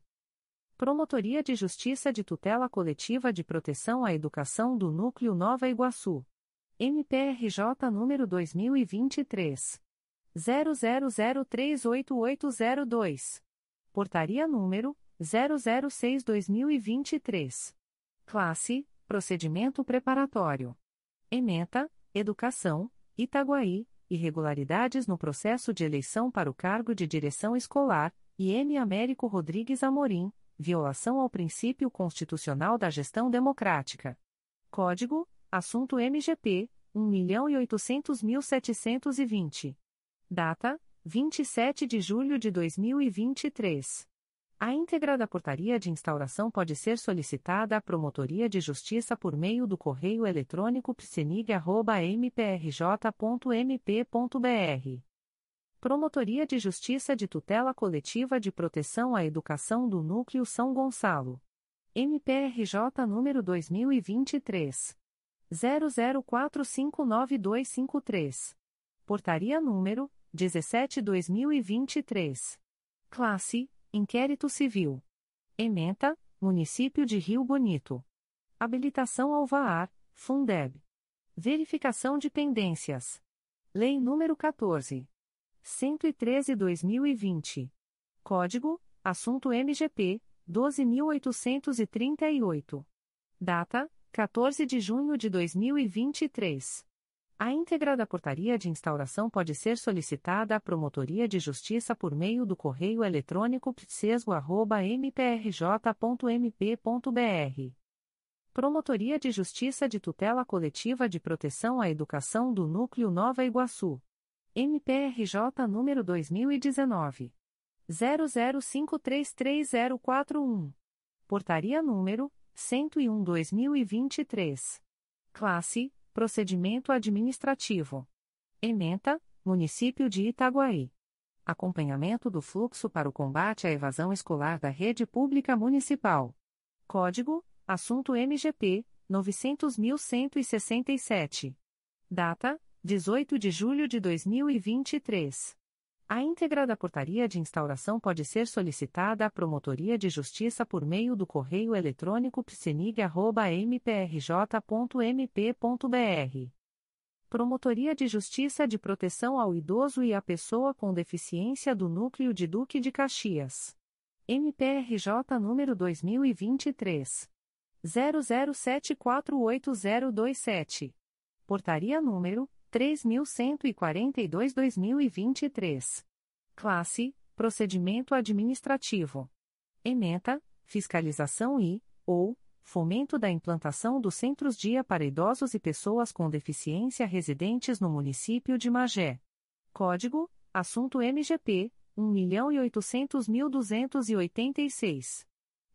Promotoria de Justiça de Tutela Coletiva de Proteção à Educação do Núcleo Nova Iguaçu. MPRJ número 2023 00038802. Portaria número 006-2023. Classe: Procedimento Preparatório. Ementa: Educação, Itaguaí, irregularidades no processo de eleição para o cargo de direção escolar, e M. Américo Rodrigues Amorim, violação ao princípio constitucional da gestão democrática. Código: Assunto MGP 1.800.720. Data: 27 de julho de 2023. A íntegra da portaria de instauração pode ser solicitada à Promotoria de Justiça por meio do correio eletrônico psenig.mprj.mp.br. Promotoria de Justiça de Tutela Coletiva de Proteção à Educação do Núcleo São Gonçalo. MPRJ número 2023. 00459253. Portaria número 17/2023. Classe: Inquérito Civil. Ementa: Município de Rio Bonito. Habilitação ao VAR, Fundeb. Verificação de pendências. Lei nº 14. 113/2020. Código: Assunto MGP 12838. Data: 14 de junho de 2023. A íntegra da portaria de instauração pode ser solicitada à Promotoria de Justiça por meio do correio eletrônico psesgo.mprj.mp.br. Promotoria de Justiça de Tutela Coletiva de Proteção à Educação do Núcleo Nova Iguaçu. MPRJ número 2019. 00533041. Portaria número 101/2023. Classe: Procedimento administrativo. Ementa: Município de Itaguaí. Acompanhamento do fluxo para o combate à evasão escolar da rede pública municipal. Código: Assunto MGP 900.167. Data: 18 de julho de 2023. A íntegra da portaria de instauração pode ser solicitada à Promotoria de Justiça por meio do correio eletrônico psenig.mprj.mp.br. Promotoria de Justiça de Proteção ao Idoso e à Pessoa com Deficiência do Núcleo de Duque de Caxias. MPRJ número 2023. 00748027. Portaria número 3142-2023. Classe: Procedimento Administrativo. Ementa: Fiscalização e, ou, fomento da implantação dos centros-dia para idosos e pessoas com deficiência residentes no município de Magé. Código: Assunto MGP 1.800.286.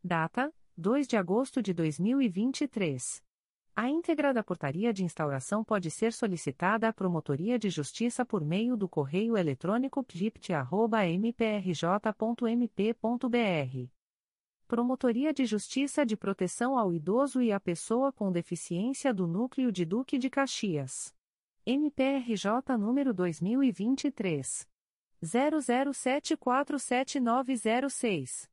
Data: 2 de agosto de 2023. A íntegra da portaria de instauração pode ser solicitada à Promotoria de Justiça por meio do correio eletrônico pgipt.mprj.mp.br. Promotoria de Justiça de Proteção ao Idoso e à Pessoa com Deficiência do Núcleo de Duque de Caxias. MPRJ número 2023. 00747906.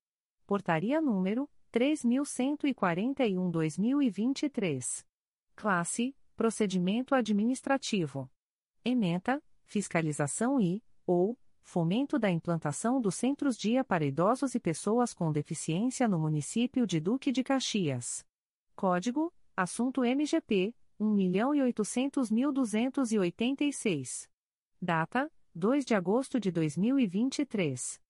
Portaria número 3141-2023. Classe: Procedimento Administrativo. Ementa: Fiscalização e, ou, fomento da implantação dos centros-dia para idosos e pessoas com deficiência no município de Duque de Caxias. Código: Assunto MGP 1.800.286. Data: 2 de agosto de 2023.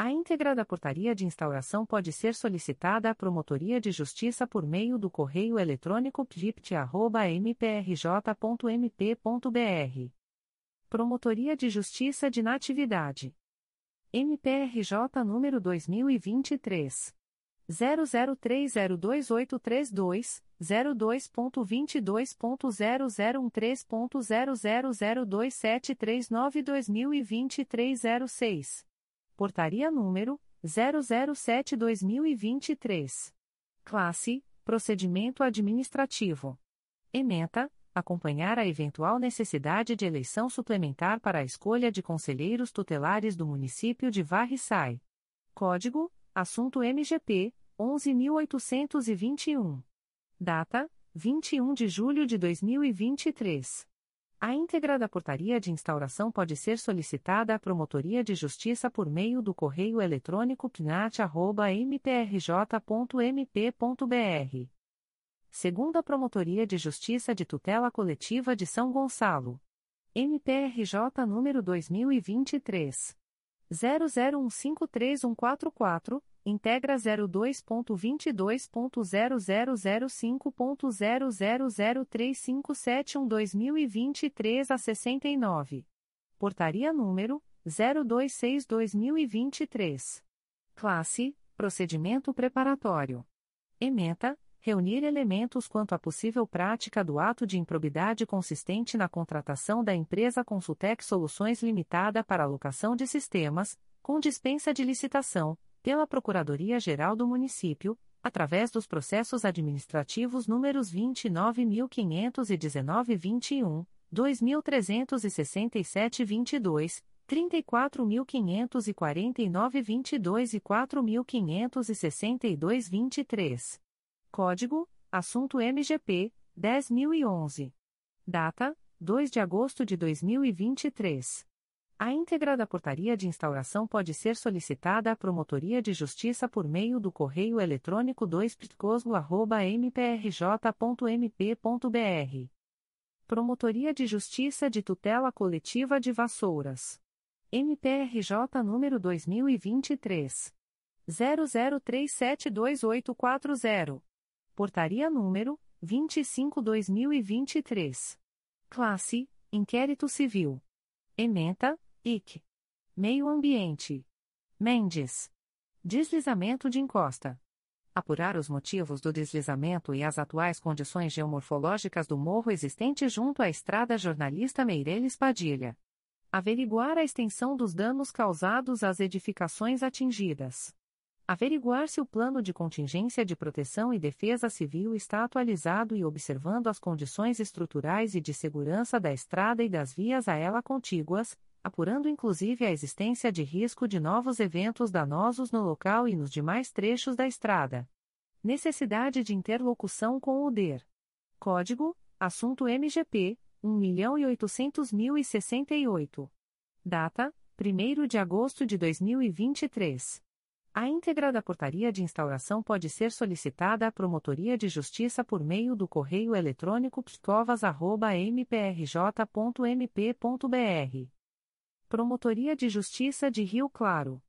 A íntegra da portaria de instauração pode ser solicitada à Promotoria de Justiça por meio do correio eletrônico pgipt.mprj.mp.br. Promotoria de Justiça de Natividade. MPRJ número 2023. 00302832, 02.22.0013.0002739-2023 06. Portaria número 007/2023. Classe: Procedimento administrativo. Ementa: acompanhar a eventual necessidade de eleição suplementar para a escolha de conselheiros tutelares do município de Varriçai. Código: Assunto MGP 11821. Data: 21 de julho de 2023. A íntegra da portaria de instauração pode ser solicitada à Promotoria de Justiça por meio do correio eletrônico pnat.mprj.mp.br. Segunda Promotoria de Justiça de Tutela Coletiva de São Gonçalo. MPRJ número 2023. 00153144, integra 02.22.0005.0003571-2023 a 69. Portaria número 026-2023. Classe: Procedimento Preparatório. Ementa: Reunir elementos quanto à possível prática do ato de improbidade consistente na contratação da empresa Consultec Soluções Limitada para alocação de sistemas, com dispensa de licitação, pela Procuradoria-Geral do Município, através dos processos administrativos números 29.519-21, 2.367-22, 34.549-22 e 4.562-23. Código: Assunto MGP 10011. Data: 2 de agosto de 2023. A íntegra da portaria de instauração pode ser solicitada à Promotoria de Justiça por meio do correio eletrônico 2ptcosmo.mprj.mp.br. Promotoria de Justiça de Tutela Coletiva de Vassouras. MPRJ número 2023. 00372840. Portaria número 25/2023. Classe: Inquérito Civil. Ementa: IC. Meio Ambiente. Mendes. Deslizamento de encosta. Apurar os motivos do deslizamento e as atuais condições geomorfológicas do morro existente junto à estrada Jornalista Meireles Padilha. Averiguar a extensão dos danos causados às edificações atingidas. Averiguar se o plano de contingência de proteção e defesa civil está atualizado e observando as condições estruturais e de segurança da estrada e das vias a ela contíguas, apurando inclusive a existência de risco de novos eventos danosos no local e nos demais trechos da estrada. Necessidade de interlocução com o DER. Código: Assunto MGP 1.800.068. Data: 1 de agosto de 2023. A íntegra da portaria de instauração pode ser solicitada à Promotoria de Justiça por meio do correio eletrônico pscovas.mprj.mp.br. Promotoria de Justiça de Rio Claro.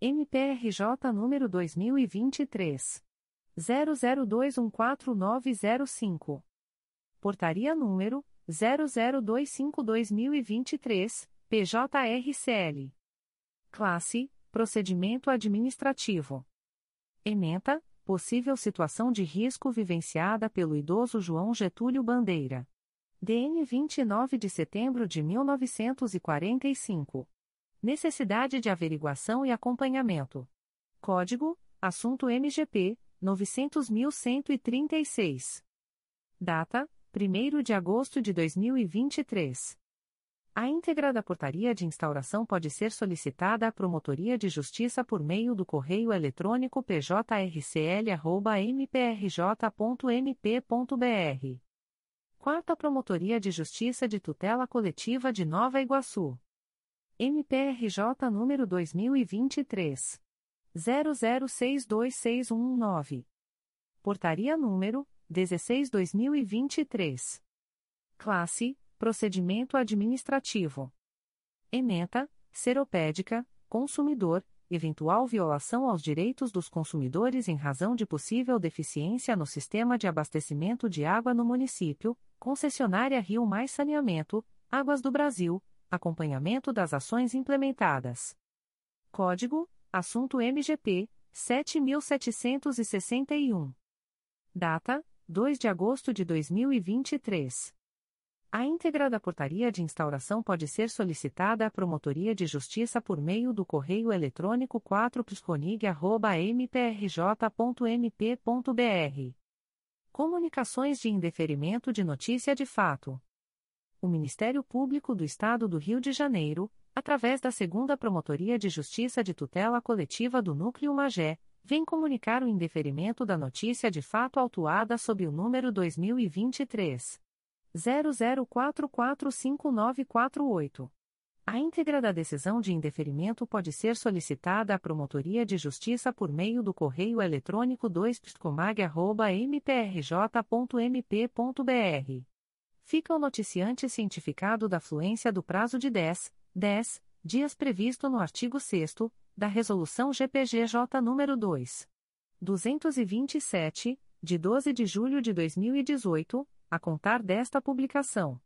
MPRJ número 2023. 00214905. Portaria número 0025-2023, PJRCL. Classe Procedimento Administrativo. Ementa: Possível situação de risco vivenciada pelo idoso João Getúlio Bandeira. DN 29 de setembro de 1945. Necessidade de averiguação e acompanhamento. Código: Assunto MGP 900.136. Data: 1 de agosto de 2023. A íntegra da portaria de instauração pode ser solicitada à Promotoria de Justiça por meio do correio eletrônico pjrcl.mprj.mp.br. Quarta Promotoria de Justiça de Tutela Coletiva de Nova Iguaçu. MPRJ número 2023. 00626119. Portaria número 16/2023. Classe Procedimento Administrativo. Ementa, Seropédica, Consumidor, eventual violação aos direitos dos consumidores em razão de possível deficiência no sistema de abastecimento de água no município, concessionária Rio Mais Saneamento, Águas do Brasil, acompanhamento das ações implementadas. Código: Assunto MGP 7761. Data: 2 de agosto de 2023. A íntegra da portaria de instauração pode ser solicitada à Promotoria de Justiça por meio do correio eletrônico 4psconig.mprj.mp.br. Comunicações de indeferimento de notícia de fato. O Ministério Público do Estado do Rio de Janeiro, através da Segunda Promotoria de Justiça de Tutela Coletiva do Núcleo Magé, vem comunicar o indeferimento da notícia de fato autuada sob o número 2023 0000000. 00445948. A íntegra da decisão de indeferimento pode ser solicitada à Promotoria de Justiça por meio do correio eletrônico 2pscomag.mprj.mp.br. Fica o noticiante cientificado da fluência do prazo de 10, 10 dias previsto no artigo 6 da Resolução GPGJ nº 2. 227, de 12 de julho de 2018, a contar desta publicação.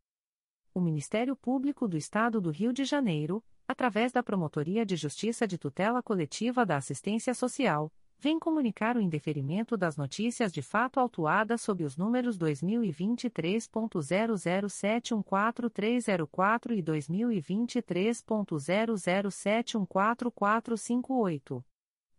O Ministério Público do Estado do Rio de Janeiro, através da Promotoria de Justiça de Tutela Coletiva da Assistência Social, vem comunicar o indeferimento das notícias de fato autuadas sob os números 2023.00714304 e 2023.00714458.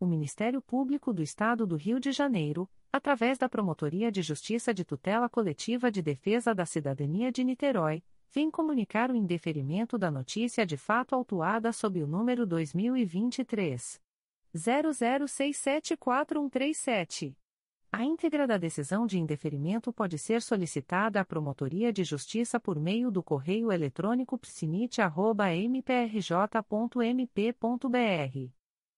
o Ministério Público do Estado do Rio de Janeiro, através da Promotoria de Justiça de Tutela Coletiva de Defesa da Cidadania de Niterói, vem comunicar o indeferimento da notícia de fato autuada sob o número 2023 00674137. A íntegra da decisão de indeferimento pode ser solicitada à Promotoria de Justiça por meio do correio eletrônico psinite.mprj.mp.br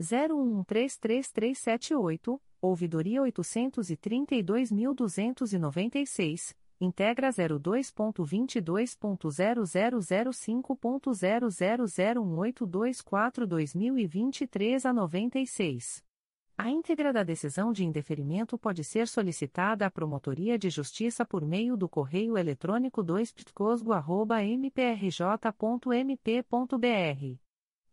01133378, ouvidoria 832.296, integra 02.22.0005.0001824-2023 a 96. A íntegra da decisão de indeferimento pode ser solicitada à Promotoria de Justiça por meio do correio eletrônico 2ptcosgo.mprj.mp.br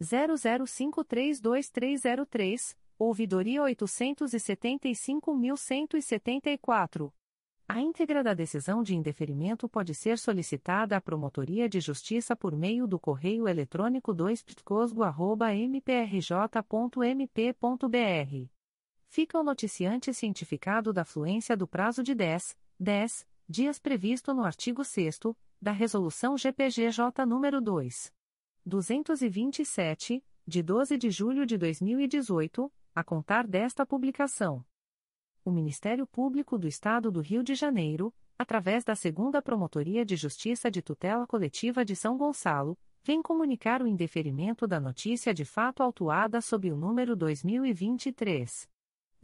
00532303, ouvidoria 875.174. A íntegra da decisão de indeferimento pode ser solicitada à Promotoria de Justiça por meio do correio eletrônico 2ptcosgo.mprj.mp.br. Fica o noticiante cientificado da fluência do prazo de 10, 10 dias previsto no artigo 6 da Resolução GPGJ nº 2. 227, de 12 de julho de 2018, a contar desta publicação. O Ministério Público do Estado do Rio de Janeiro, através da Segunda Promotoria de Justiça de Tutela Coletiva de São Gonçalo, vem comunicar o indeferimento da notícia de fato autuada sob o número 2023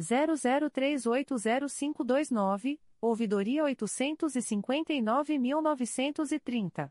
00380529, ouvidoria 859.930.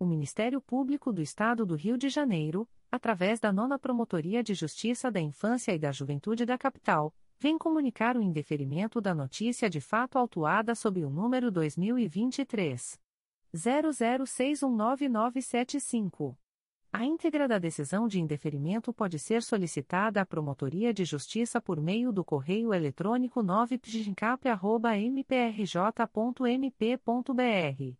o Ministério Público do Estado do Rio de Janeiro, através da Nona Promotoria de Justiça da Infância e da Juventude da Capital, vem comunicar o indeferimento da notícia de fato autuada sob o número 2023 00619975. A íntegra da decisão de indeferimento pode ser solicitada à Promotoria de Justiça por meio do correio eletrônico 9pgincap.mprj.mp.br.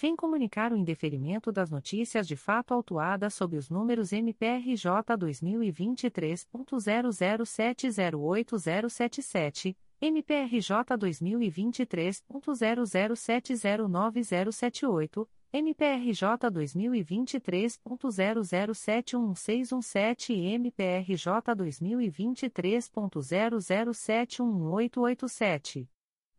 vem comunicar o indeferimento das notícias de fato autuadas sob os números MPRJ 2023.00708077, MPRJ 2023.00709078, MPRJ 2023.00711617 e MPRJ 2023.00711887.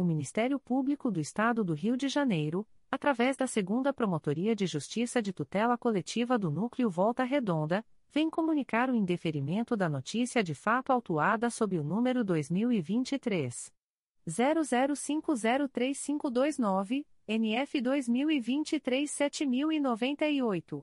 O Ministério Público do Estado do Rio de Janeiro, através da Segunda Promotoria de Justiça de Tutela Coletiva do Núcleo Volta Redonda, vem comunicar o indeferimento da notícia de fato autuada sob o número 2023 00503529. NF 2023 7098.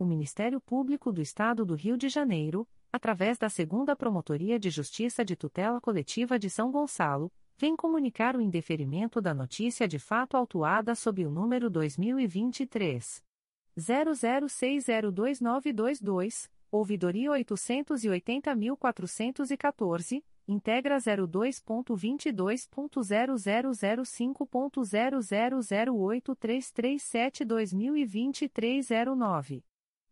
O Ministério Público do Estado do Rio de Janeiro, através da Segunda Promotoria de Justiça de Tutela Coletiva de São Gonçalo, vem comunicar o indeferimento da notícia de fato autuada sob o número 2023 00602922, ouvidoria 880.414 integra 02.22.0005.0008337-2023 09.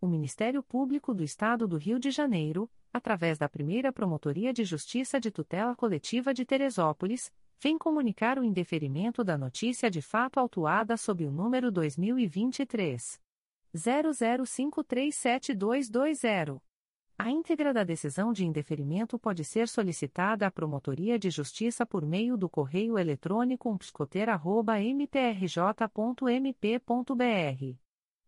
O Ministério Público do Estado do Rio de Janeiro, através da primeira Promotoria de Justiça de Tutela Coletiva de Teresópolis, vem comunicar o indeferimento da notícia de fato autuada sob o número 2023 00537220. A íntegra da decisão de indeferimento pode ser solicitada à Promotoria de Justiça por meio do correio eletrônico psicoter.mprj.mp.br.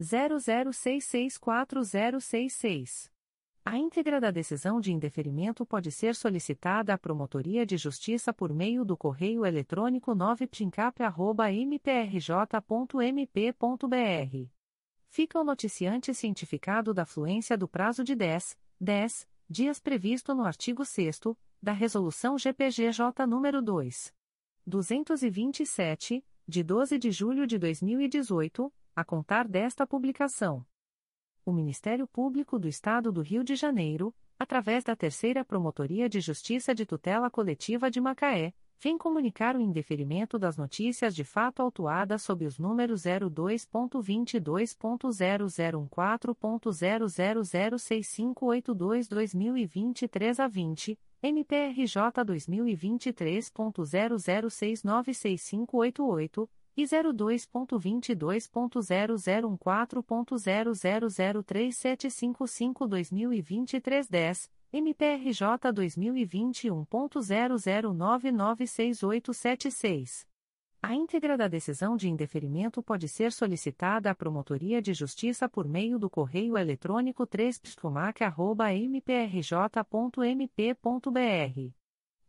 00664066. A íntegra da decisão de indeferimento pode ser solicitada à Promotoria de Justiça por meio do correio eletrônico 9ptincap.mprj.mp.br fica o noticiante cientificado da fluência do prazo de 10, 10 dias previsto no artigo 6 da Resolução GPGJ nº 2. 227, de 12 de julho de 2018, a contar desta publicação. O Ministério Público do Estado do Rio de Janeiro, através da Terceira Promotoria de Justiça de Tutela Coletiva de Macaé, vem comunicar o indeferimento das notícias de fato autuadas sob os números 02.22.0014.0006582-2023 a 20, MPRJ 2023.00696588 e 02.22.0014.0003755 10 MPRJ 2021.00996876. A íntegra da decisão de indeferimento pode ser solicitada à Promotoria de Justiça por meio do correio eletrônico 3 mprj.mp.br.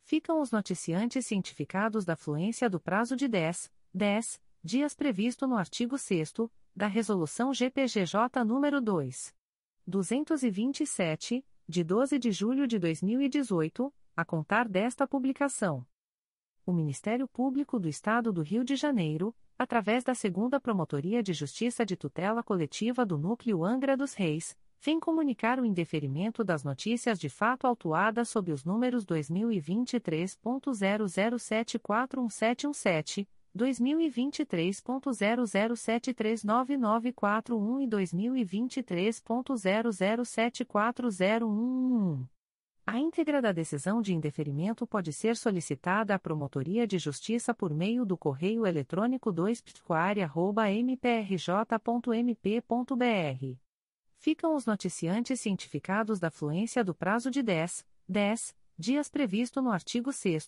Ficam os noticiantes cientificados da fluência do prazo de 10, 10 dias previsto no artigo 6 da Resolução GPGJ nº 2. 227, de 12 de julho de 2018, a contar desta publicação. O Ministério Público do Estado do Rio de Janeiro, através da Segunda Promotoria de Justiça de Tutela Coletiva do Núcleo Angra dos Reis, vem comunicar o indeferimento das notícias de fato autuadas sob os números 2023.00741717, 2023.00739941 e 2023.00740111. A íntegra da decisão de indeferimento pode ser solicitada à Promotoria de Justiça por meio do correio eletrônico 2 mprj.mp.br. Ficam os noticiantes cientificados da fluência do prazo de 10, 10 dias previsto no artigo 6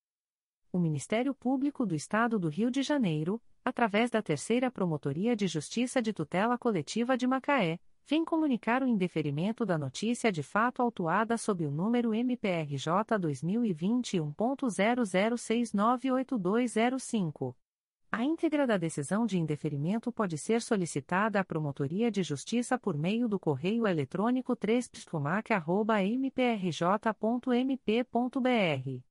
O Ministério Público do Estado do Rio de Janeiro, através da Terceira Promotoria de Justiça de Tutela Coletiva de Macaé, vem comunicar o indeferimento da notícia de fato autuada sob o número MPRJ 2021.00698205. A íntegra da decisão de indeferimento pode ser solicitada à Promotoria de Justiça por meio do correio eletrônico 3 mprj.mp.br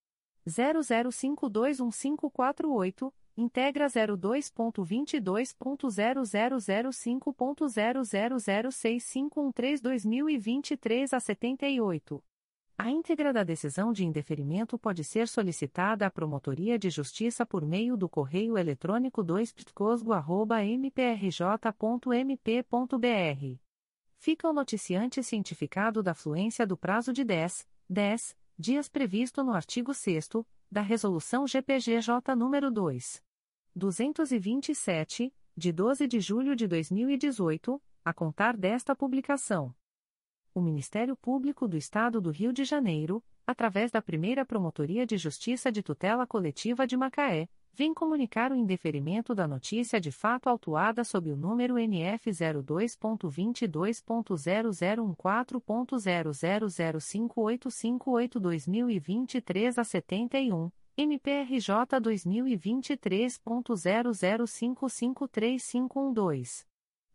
00521548, integra 02.22.0005.0006513-2023 a 78. A íntegra da decisão de indeferimento pode ser solicitada à Promotoria de Justiça por meio do correio eletrônico 2 mprj.mp.br. Fica o noticiante cientificado da fluência do prazo de 10, 10 dias previsto no artigo 6 da Resolução GPGJ nº 2. 227, de 12 de julho de 2018, a contar desta publicação. O Ministério Público do Estado do Rio de Janeiro, através da primeira Promotoria de Justiça de Tutela Coletiva de Macaé, vem comunicar o indeferimento da notícia de fato autuada sob o número NF 02.22.0014.0005858-2023 a 71, MPRJ 2023.00553512.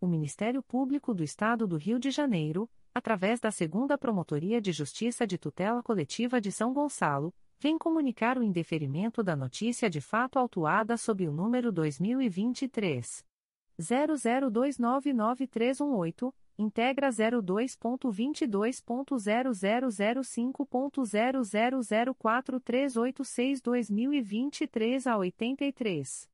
O Ministério Público do Estado do Rio de Janeiro, através da Segunda Promotoria de Justiça de Tutela Coletiva de São Gonçalo, vem comunicar o indeferimento da notícia de fato autuada sob o número 2023 00299318, integra 02.22.0005.0004386-2023 a 83.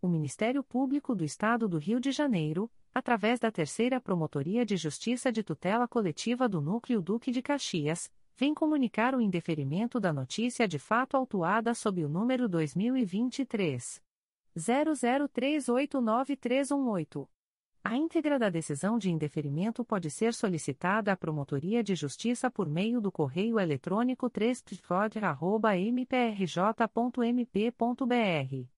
O Ministério Público do Estado do Rio de Janeiro, através da Terceira Promotoria de Justiça de Tutela Coletiva do Núcleo Duque de Caxias, vem comunicar o indeferimento da notícia de fato autuada sob o número 2023 00389318. A íntegra da decisão de indeferimento pode ser solicitada à Promotoria de Justiça por meio do correio eletrônico 3 mprj.mp.br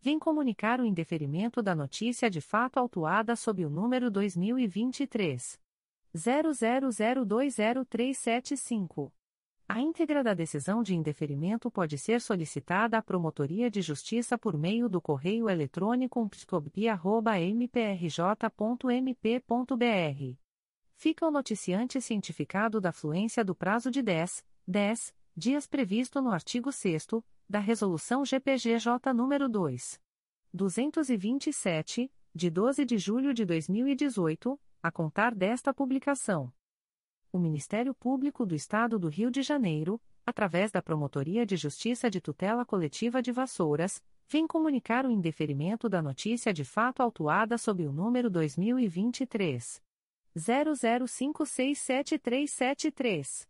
vem comunicar o indeferimento da notícia de fato autuada sob o número 2023 00020375. A íntegra da decisão de indeferimento pode ser solicitada à Promotoria de Justiça por meio do correio eletrônico psicobia.mprj.mp.br. Fica o noticiante cientificado da fluência do prazo de 10, 10 dias previsto no artigo 6 da Resolução GPGJ nº 2. 227, de 12 de julho de 2018, a contar desta publicação. O Ministério Público do Estado do Rio de Janeiro, através da Promotoria de Justiça de Tutela Coletiva de Vassouras, vem comunicar o indeferimento da notícia de fato autuada sob o número 2023 00567373.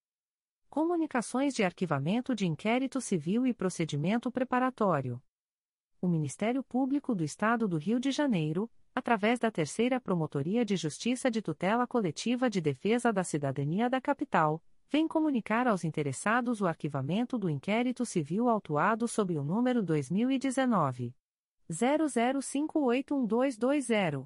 Comunicações de Arquivamento de Inquérito Civil e Procedimento Preparatório. O Ministério Público do Estado do Rio de Janeiro, através da Terceira Promotoria de Justiça de Tutela Coletiva de Defesa da Cidadania da Capital, vem comunicar aos interessados o arquivamento do inquérito civil autuado sob o número 2019 00581220.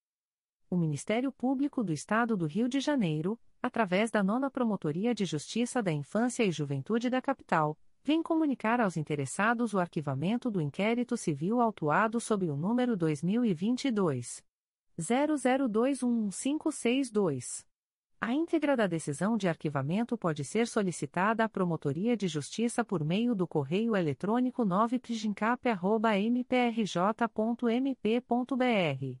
o Ministério Público do Estado do Rio de Janeiro, através da Nona Promotoria de Justiça da Infância e Juventude da Capital, vem comunicar aos interessados o arquivamento do inquérito civil autuado sob o número 2022 00211562. A íntegra da decisão de arquivamento pode ser solicitada à Promotoria de Justiça por meio do correio eletrônico 9prigincap.mprj.mp.br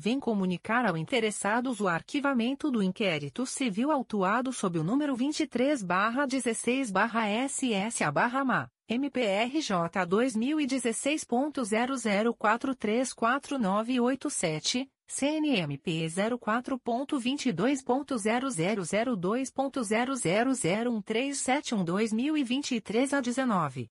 vem comunicar ao interessado o arquivamento do inquérito civil autuado sob o número 23-16-SS-MA, MPRJ 2016.00434987, CNMP 04.22.0002.0001371-2023 a 19.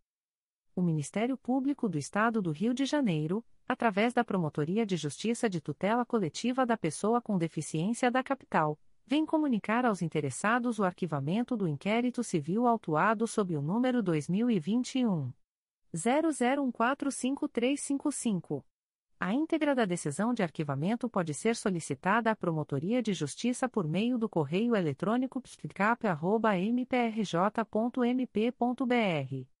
o Ministério Público do Estado do Rio de Janeiro, através da Promotoria de Justiça de Tutela Coletiva da Pessoa com Deficiência da Capital, vem comunicar aos interessados o arquivamento do inquérito civil autuado sob o número 2021 00145355. A íntegra da decisão de arquivamento pode ser solicitada à Promotoria de Justiça por meio do correio eletrônico psicap.mprj.mp.br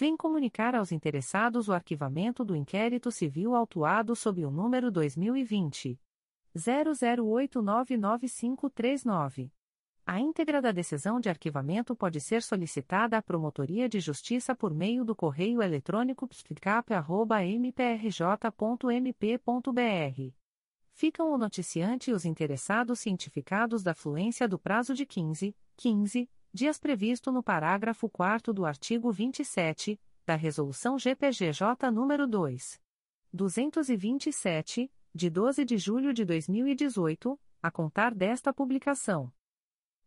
vem comunicar aos interessados o arquivamento do inquérito civil autuado sob o número 2020 00899539. A íntegra da decisão de arquivamento pode ser solicitada à Promotoria de Justiça por meio do correio eletrônico psicap.mprj.mp.br. Ficam o noticiante e os interessados cientificados da fluência do prazo de 15, 15 dias previsto no parágrafo 4 do artigo 27 da Resolução GPGJ nº 2. 227, de 12 de julho de 2018, a contar desta publicação.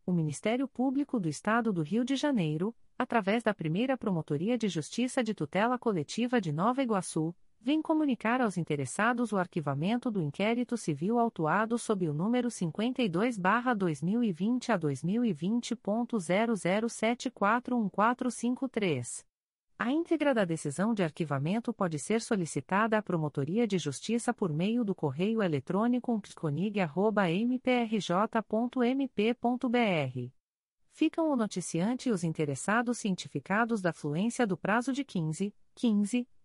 O Ministério Público do Estado do Rio de Janeiro, através da primeira Promotoria de Justiça de Tutela Coletiva de Nova Iguaçu, vem comunicar aos interessados o arquivamento do inquérito civil autuado sob o número 52-2020 a 2020.00741453. A íntegra da decisão de arquivamento pode ser solicitada à Promotoria de Justiça por meio do correio eletrônico psconig.mprj.mp.br. Ficam o noticiante e os interessados cientificados da fluência do prazo de 15, 15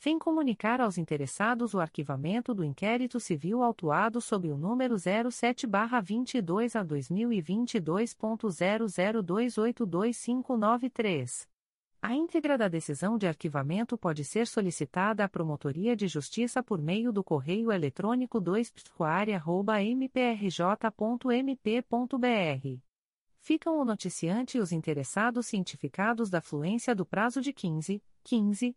vem comunicar aos interessados o arquivamento do inquérito civil autuado sob o número 07-22 a 2022.00282593. A íntegra da decisão de arquivamento pode ser solicitada à Promotoria de Justiça por meio do correio eletrônico 2 mprj.mp.br. Ficam o noticiante e os interessados cientificados da fluência do prazo de 15, 15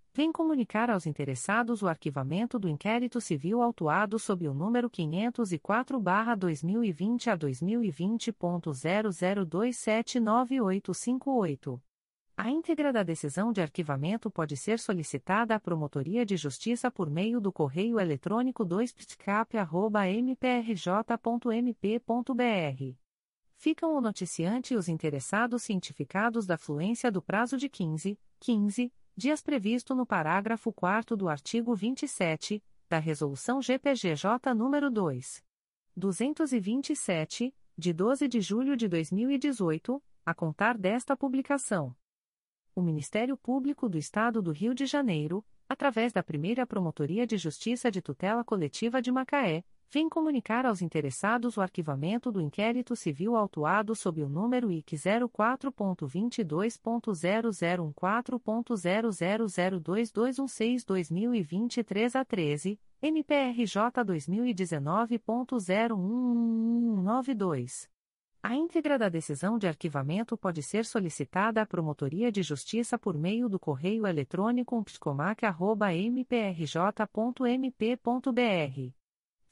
vem comunicar aos interessados o arquivamento do inquérito civil autuado sob o número 504-2020 a 2020.00279858. A íntegra da decisão de arquivamento pode ser solicitada à Promotoria de Justiça por meio do correio eletrônico 2psicap.mprj.mp.br. Ficam o noticiante e os interessados cientificados da fluência do prazo de 15, 15 dias previsto no parágrafo 4 do artigo 27, da Resolução GPGJ nº 2. 227, de 12 de julho de 2018, a contar desta publicação. O Ministério Público do Estado do Rio de Janeiro, através da primeira Promotoria de Justiça de Tutela Coletiva de Macaé, vem comunicar aos interessados o arquivamento do inquérito civil autuado sob o número IC 04.22.0001.0002216-2023 a 13, MPRJ 2019.01192. A íntegra da decisão de arquivamento pode ser solicitada à Promotoria de Justiça por meio do correio eletrônico psicomac.mprj.mp.br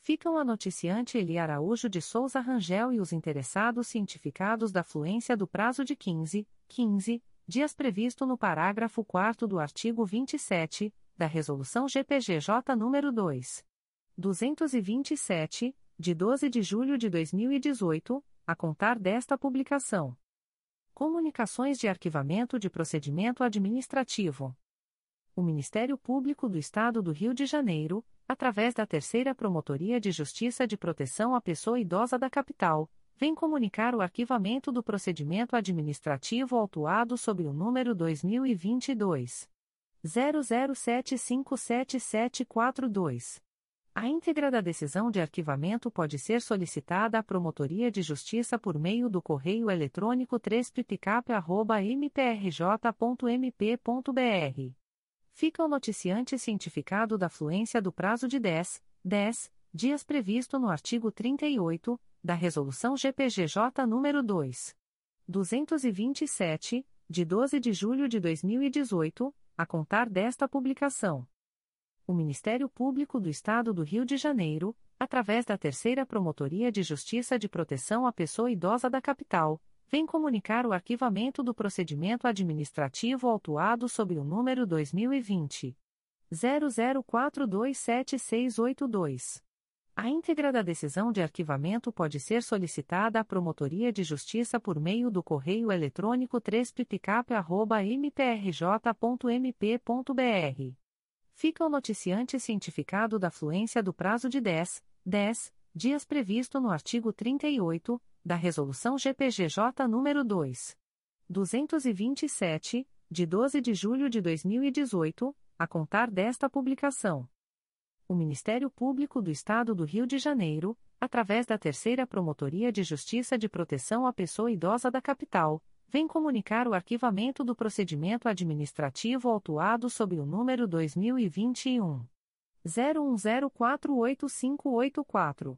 ficam a noticiante Eli Araújo de Souza Rangel e os interessados cientificados da fluência do prazo de 15, 15 dias previsto no parágrafo 4 do artigo 27 da Resolução GPGJ nº 2. 227, de 12 de julho de 2018, a contar desta publicação. Comunicações de arquivamento de procedimento administrativo. O Ministério Público do Estado do Rio de Janeiro, através da Terceira Promotoria de Justiça de Proteção à Pessoa Idosa da Capital, vem comunicar o arquivamento do procedimento administrativo autuado sob o número 2022 00757742. A íntegra da decisão de arquivamento pode ser solicitada à Promotoria de Justiça por meio do correio eletrônico 3 mprj.mp.br fica o noticiante cientificado da fluência do prazo de 10, 10 dias previsto no artigo 38 da Resolução GPGJ nº 2. 227, de 12 de julho de 2018, a contar desta publicação. O Ministério Público do Estado do Rio de Janeiro, através da Terceira Promotoria de Justiça de Proteção à Pessoa Idosa da Capital, vem comunicar o arquivamento do procedimento administrativo autuado sob o número 2020 00427682. A íntegra da decisão de arquivamento pode ser solicitada à Promotoria de Justiça por meio do correio eletrônico 3 mprj.mp.br. Fica o noticiante cientificado da fluência do prazo de 10, 10 dias previsto no artigo 38 da Resolução GPGJ nº 2. 227, de 12 de julho de 2018, a contar desta publicação. O Ministério Público do Estado do Rio de Janeiro, através da Terceira Promotoria de Justiça de Proteção à Pessoa Idosa da Capital, vem comunicar o arquivamento do procedimento administrativo autuado sob o número 2021 01048584.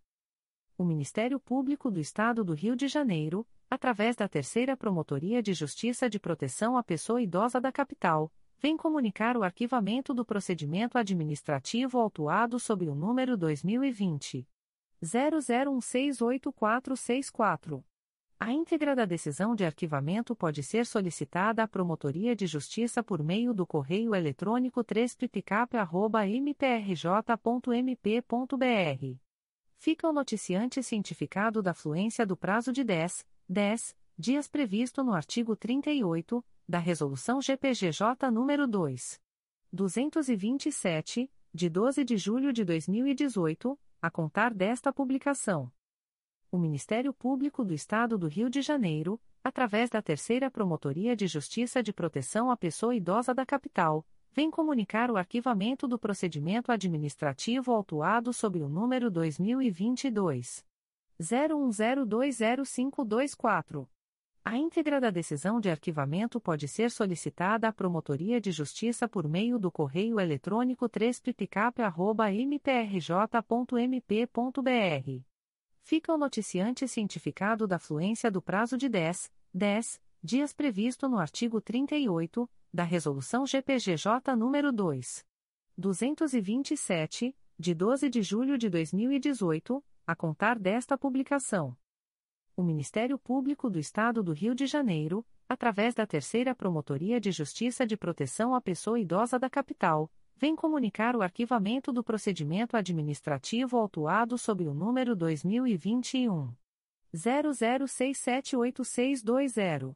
o Ministério Público do Estado do Rio de Janeiro, através da Terceira Promotoria de Justiça de Proteção à Pessoa Idosa da Capital, vem comunicar o arquivamento do procedimento administrativo autuado sob o número 2020 00168464. A íntegra da decisão de arquivamento pode ser solicitada à Promotoria de Justiça por meio do correio eletrônico 3 mprj.mp.br fica o noticiante cientificado da fluência do prazo de 10, 10 dias previsto no artigo 38 da Resolução GPGJ nº 2. 227, de 12 de julho de 2018, a contar desta publicação. O Ministério Público do Estado do Rio de Janeiro, através da Terceira Promotoria de Justiça de Proteção à Pessoa Idosa da Capital, vem comunicar o arquivamento do procedimento administrativo autuado sob o número 2022 01020524. A íntegra da decisão de arquivamento pode ser solicitada à Promotoria de Justiça por meio do correio eletrônico 3 mprj.mp.br. Fica o noticiante cientificado da fluência do prazo de 10, 10 dias previsto no artigo 38 da Resolução GPGJ nº 2. 227, de 12 de julho de 2018, a contar desta publicação. O Ministério Público do Estado do Rio de Janeiro, através da Terceira Promotoria de Justiça de Proteção à Pessoa Idosa da Capital, vem comunicar o arquivamento do procedimento administrativo autuado sob o número 2021 00678620.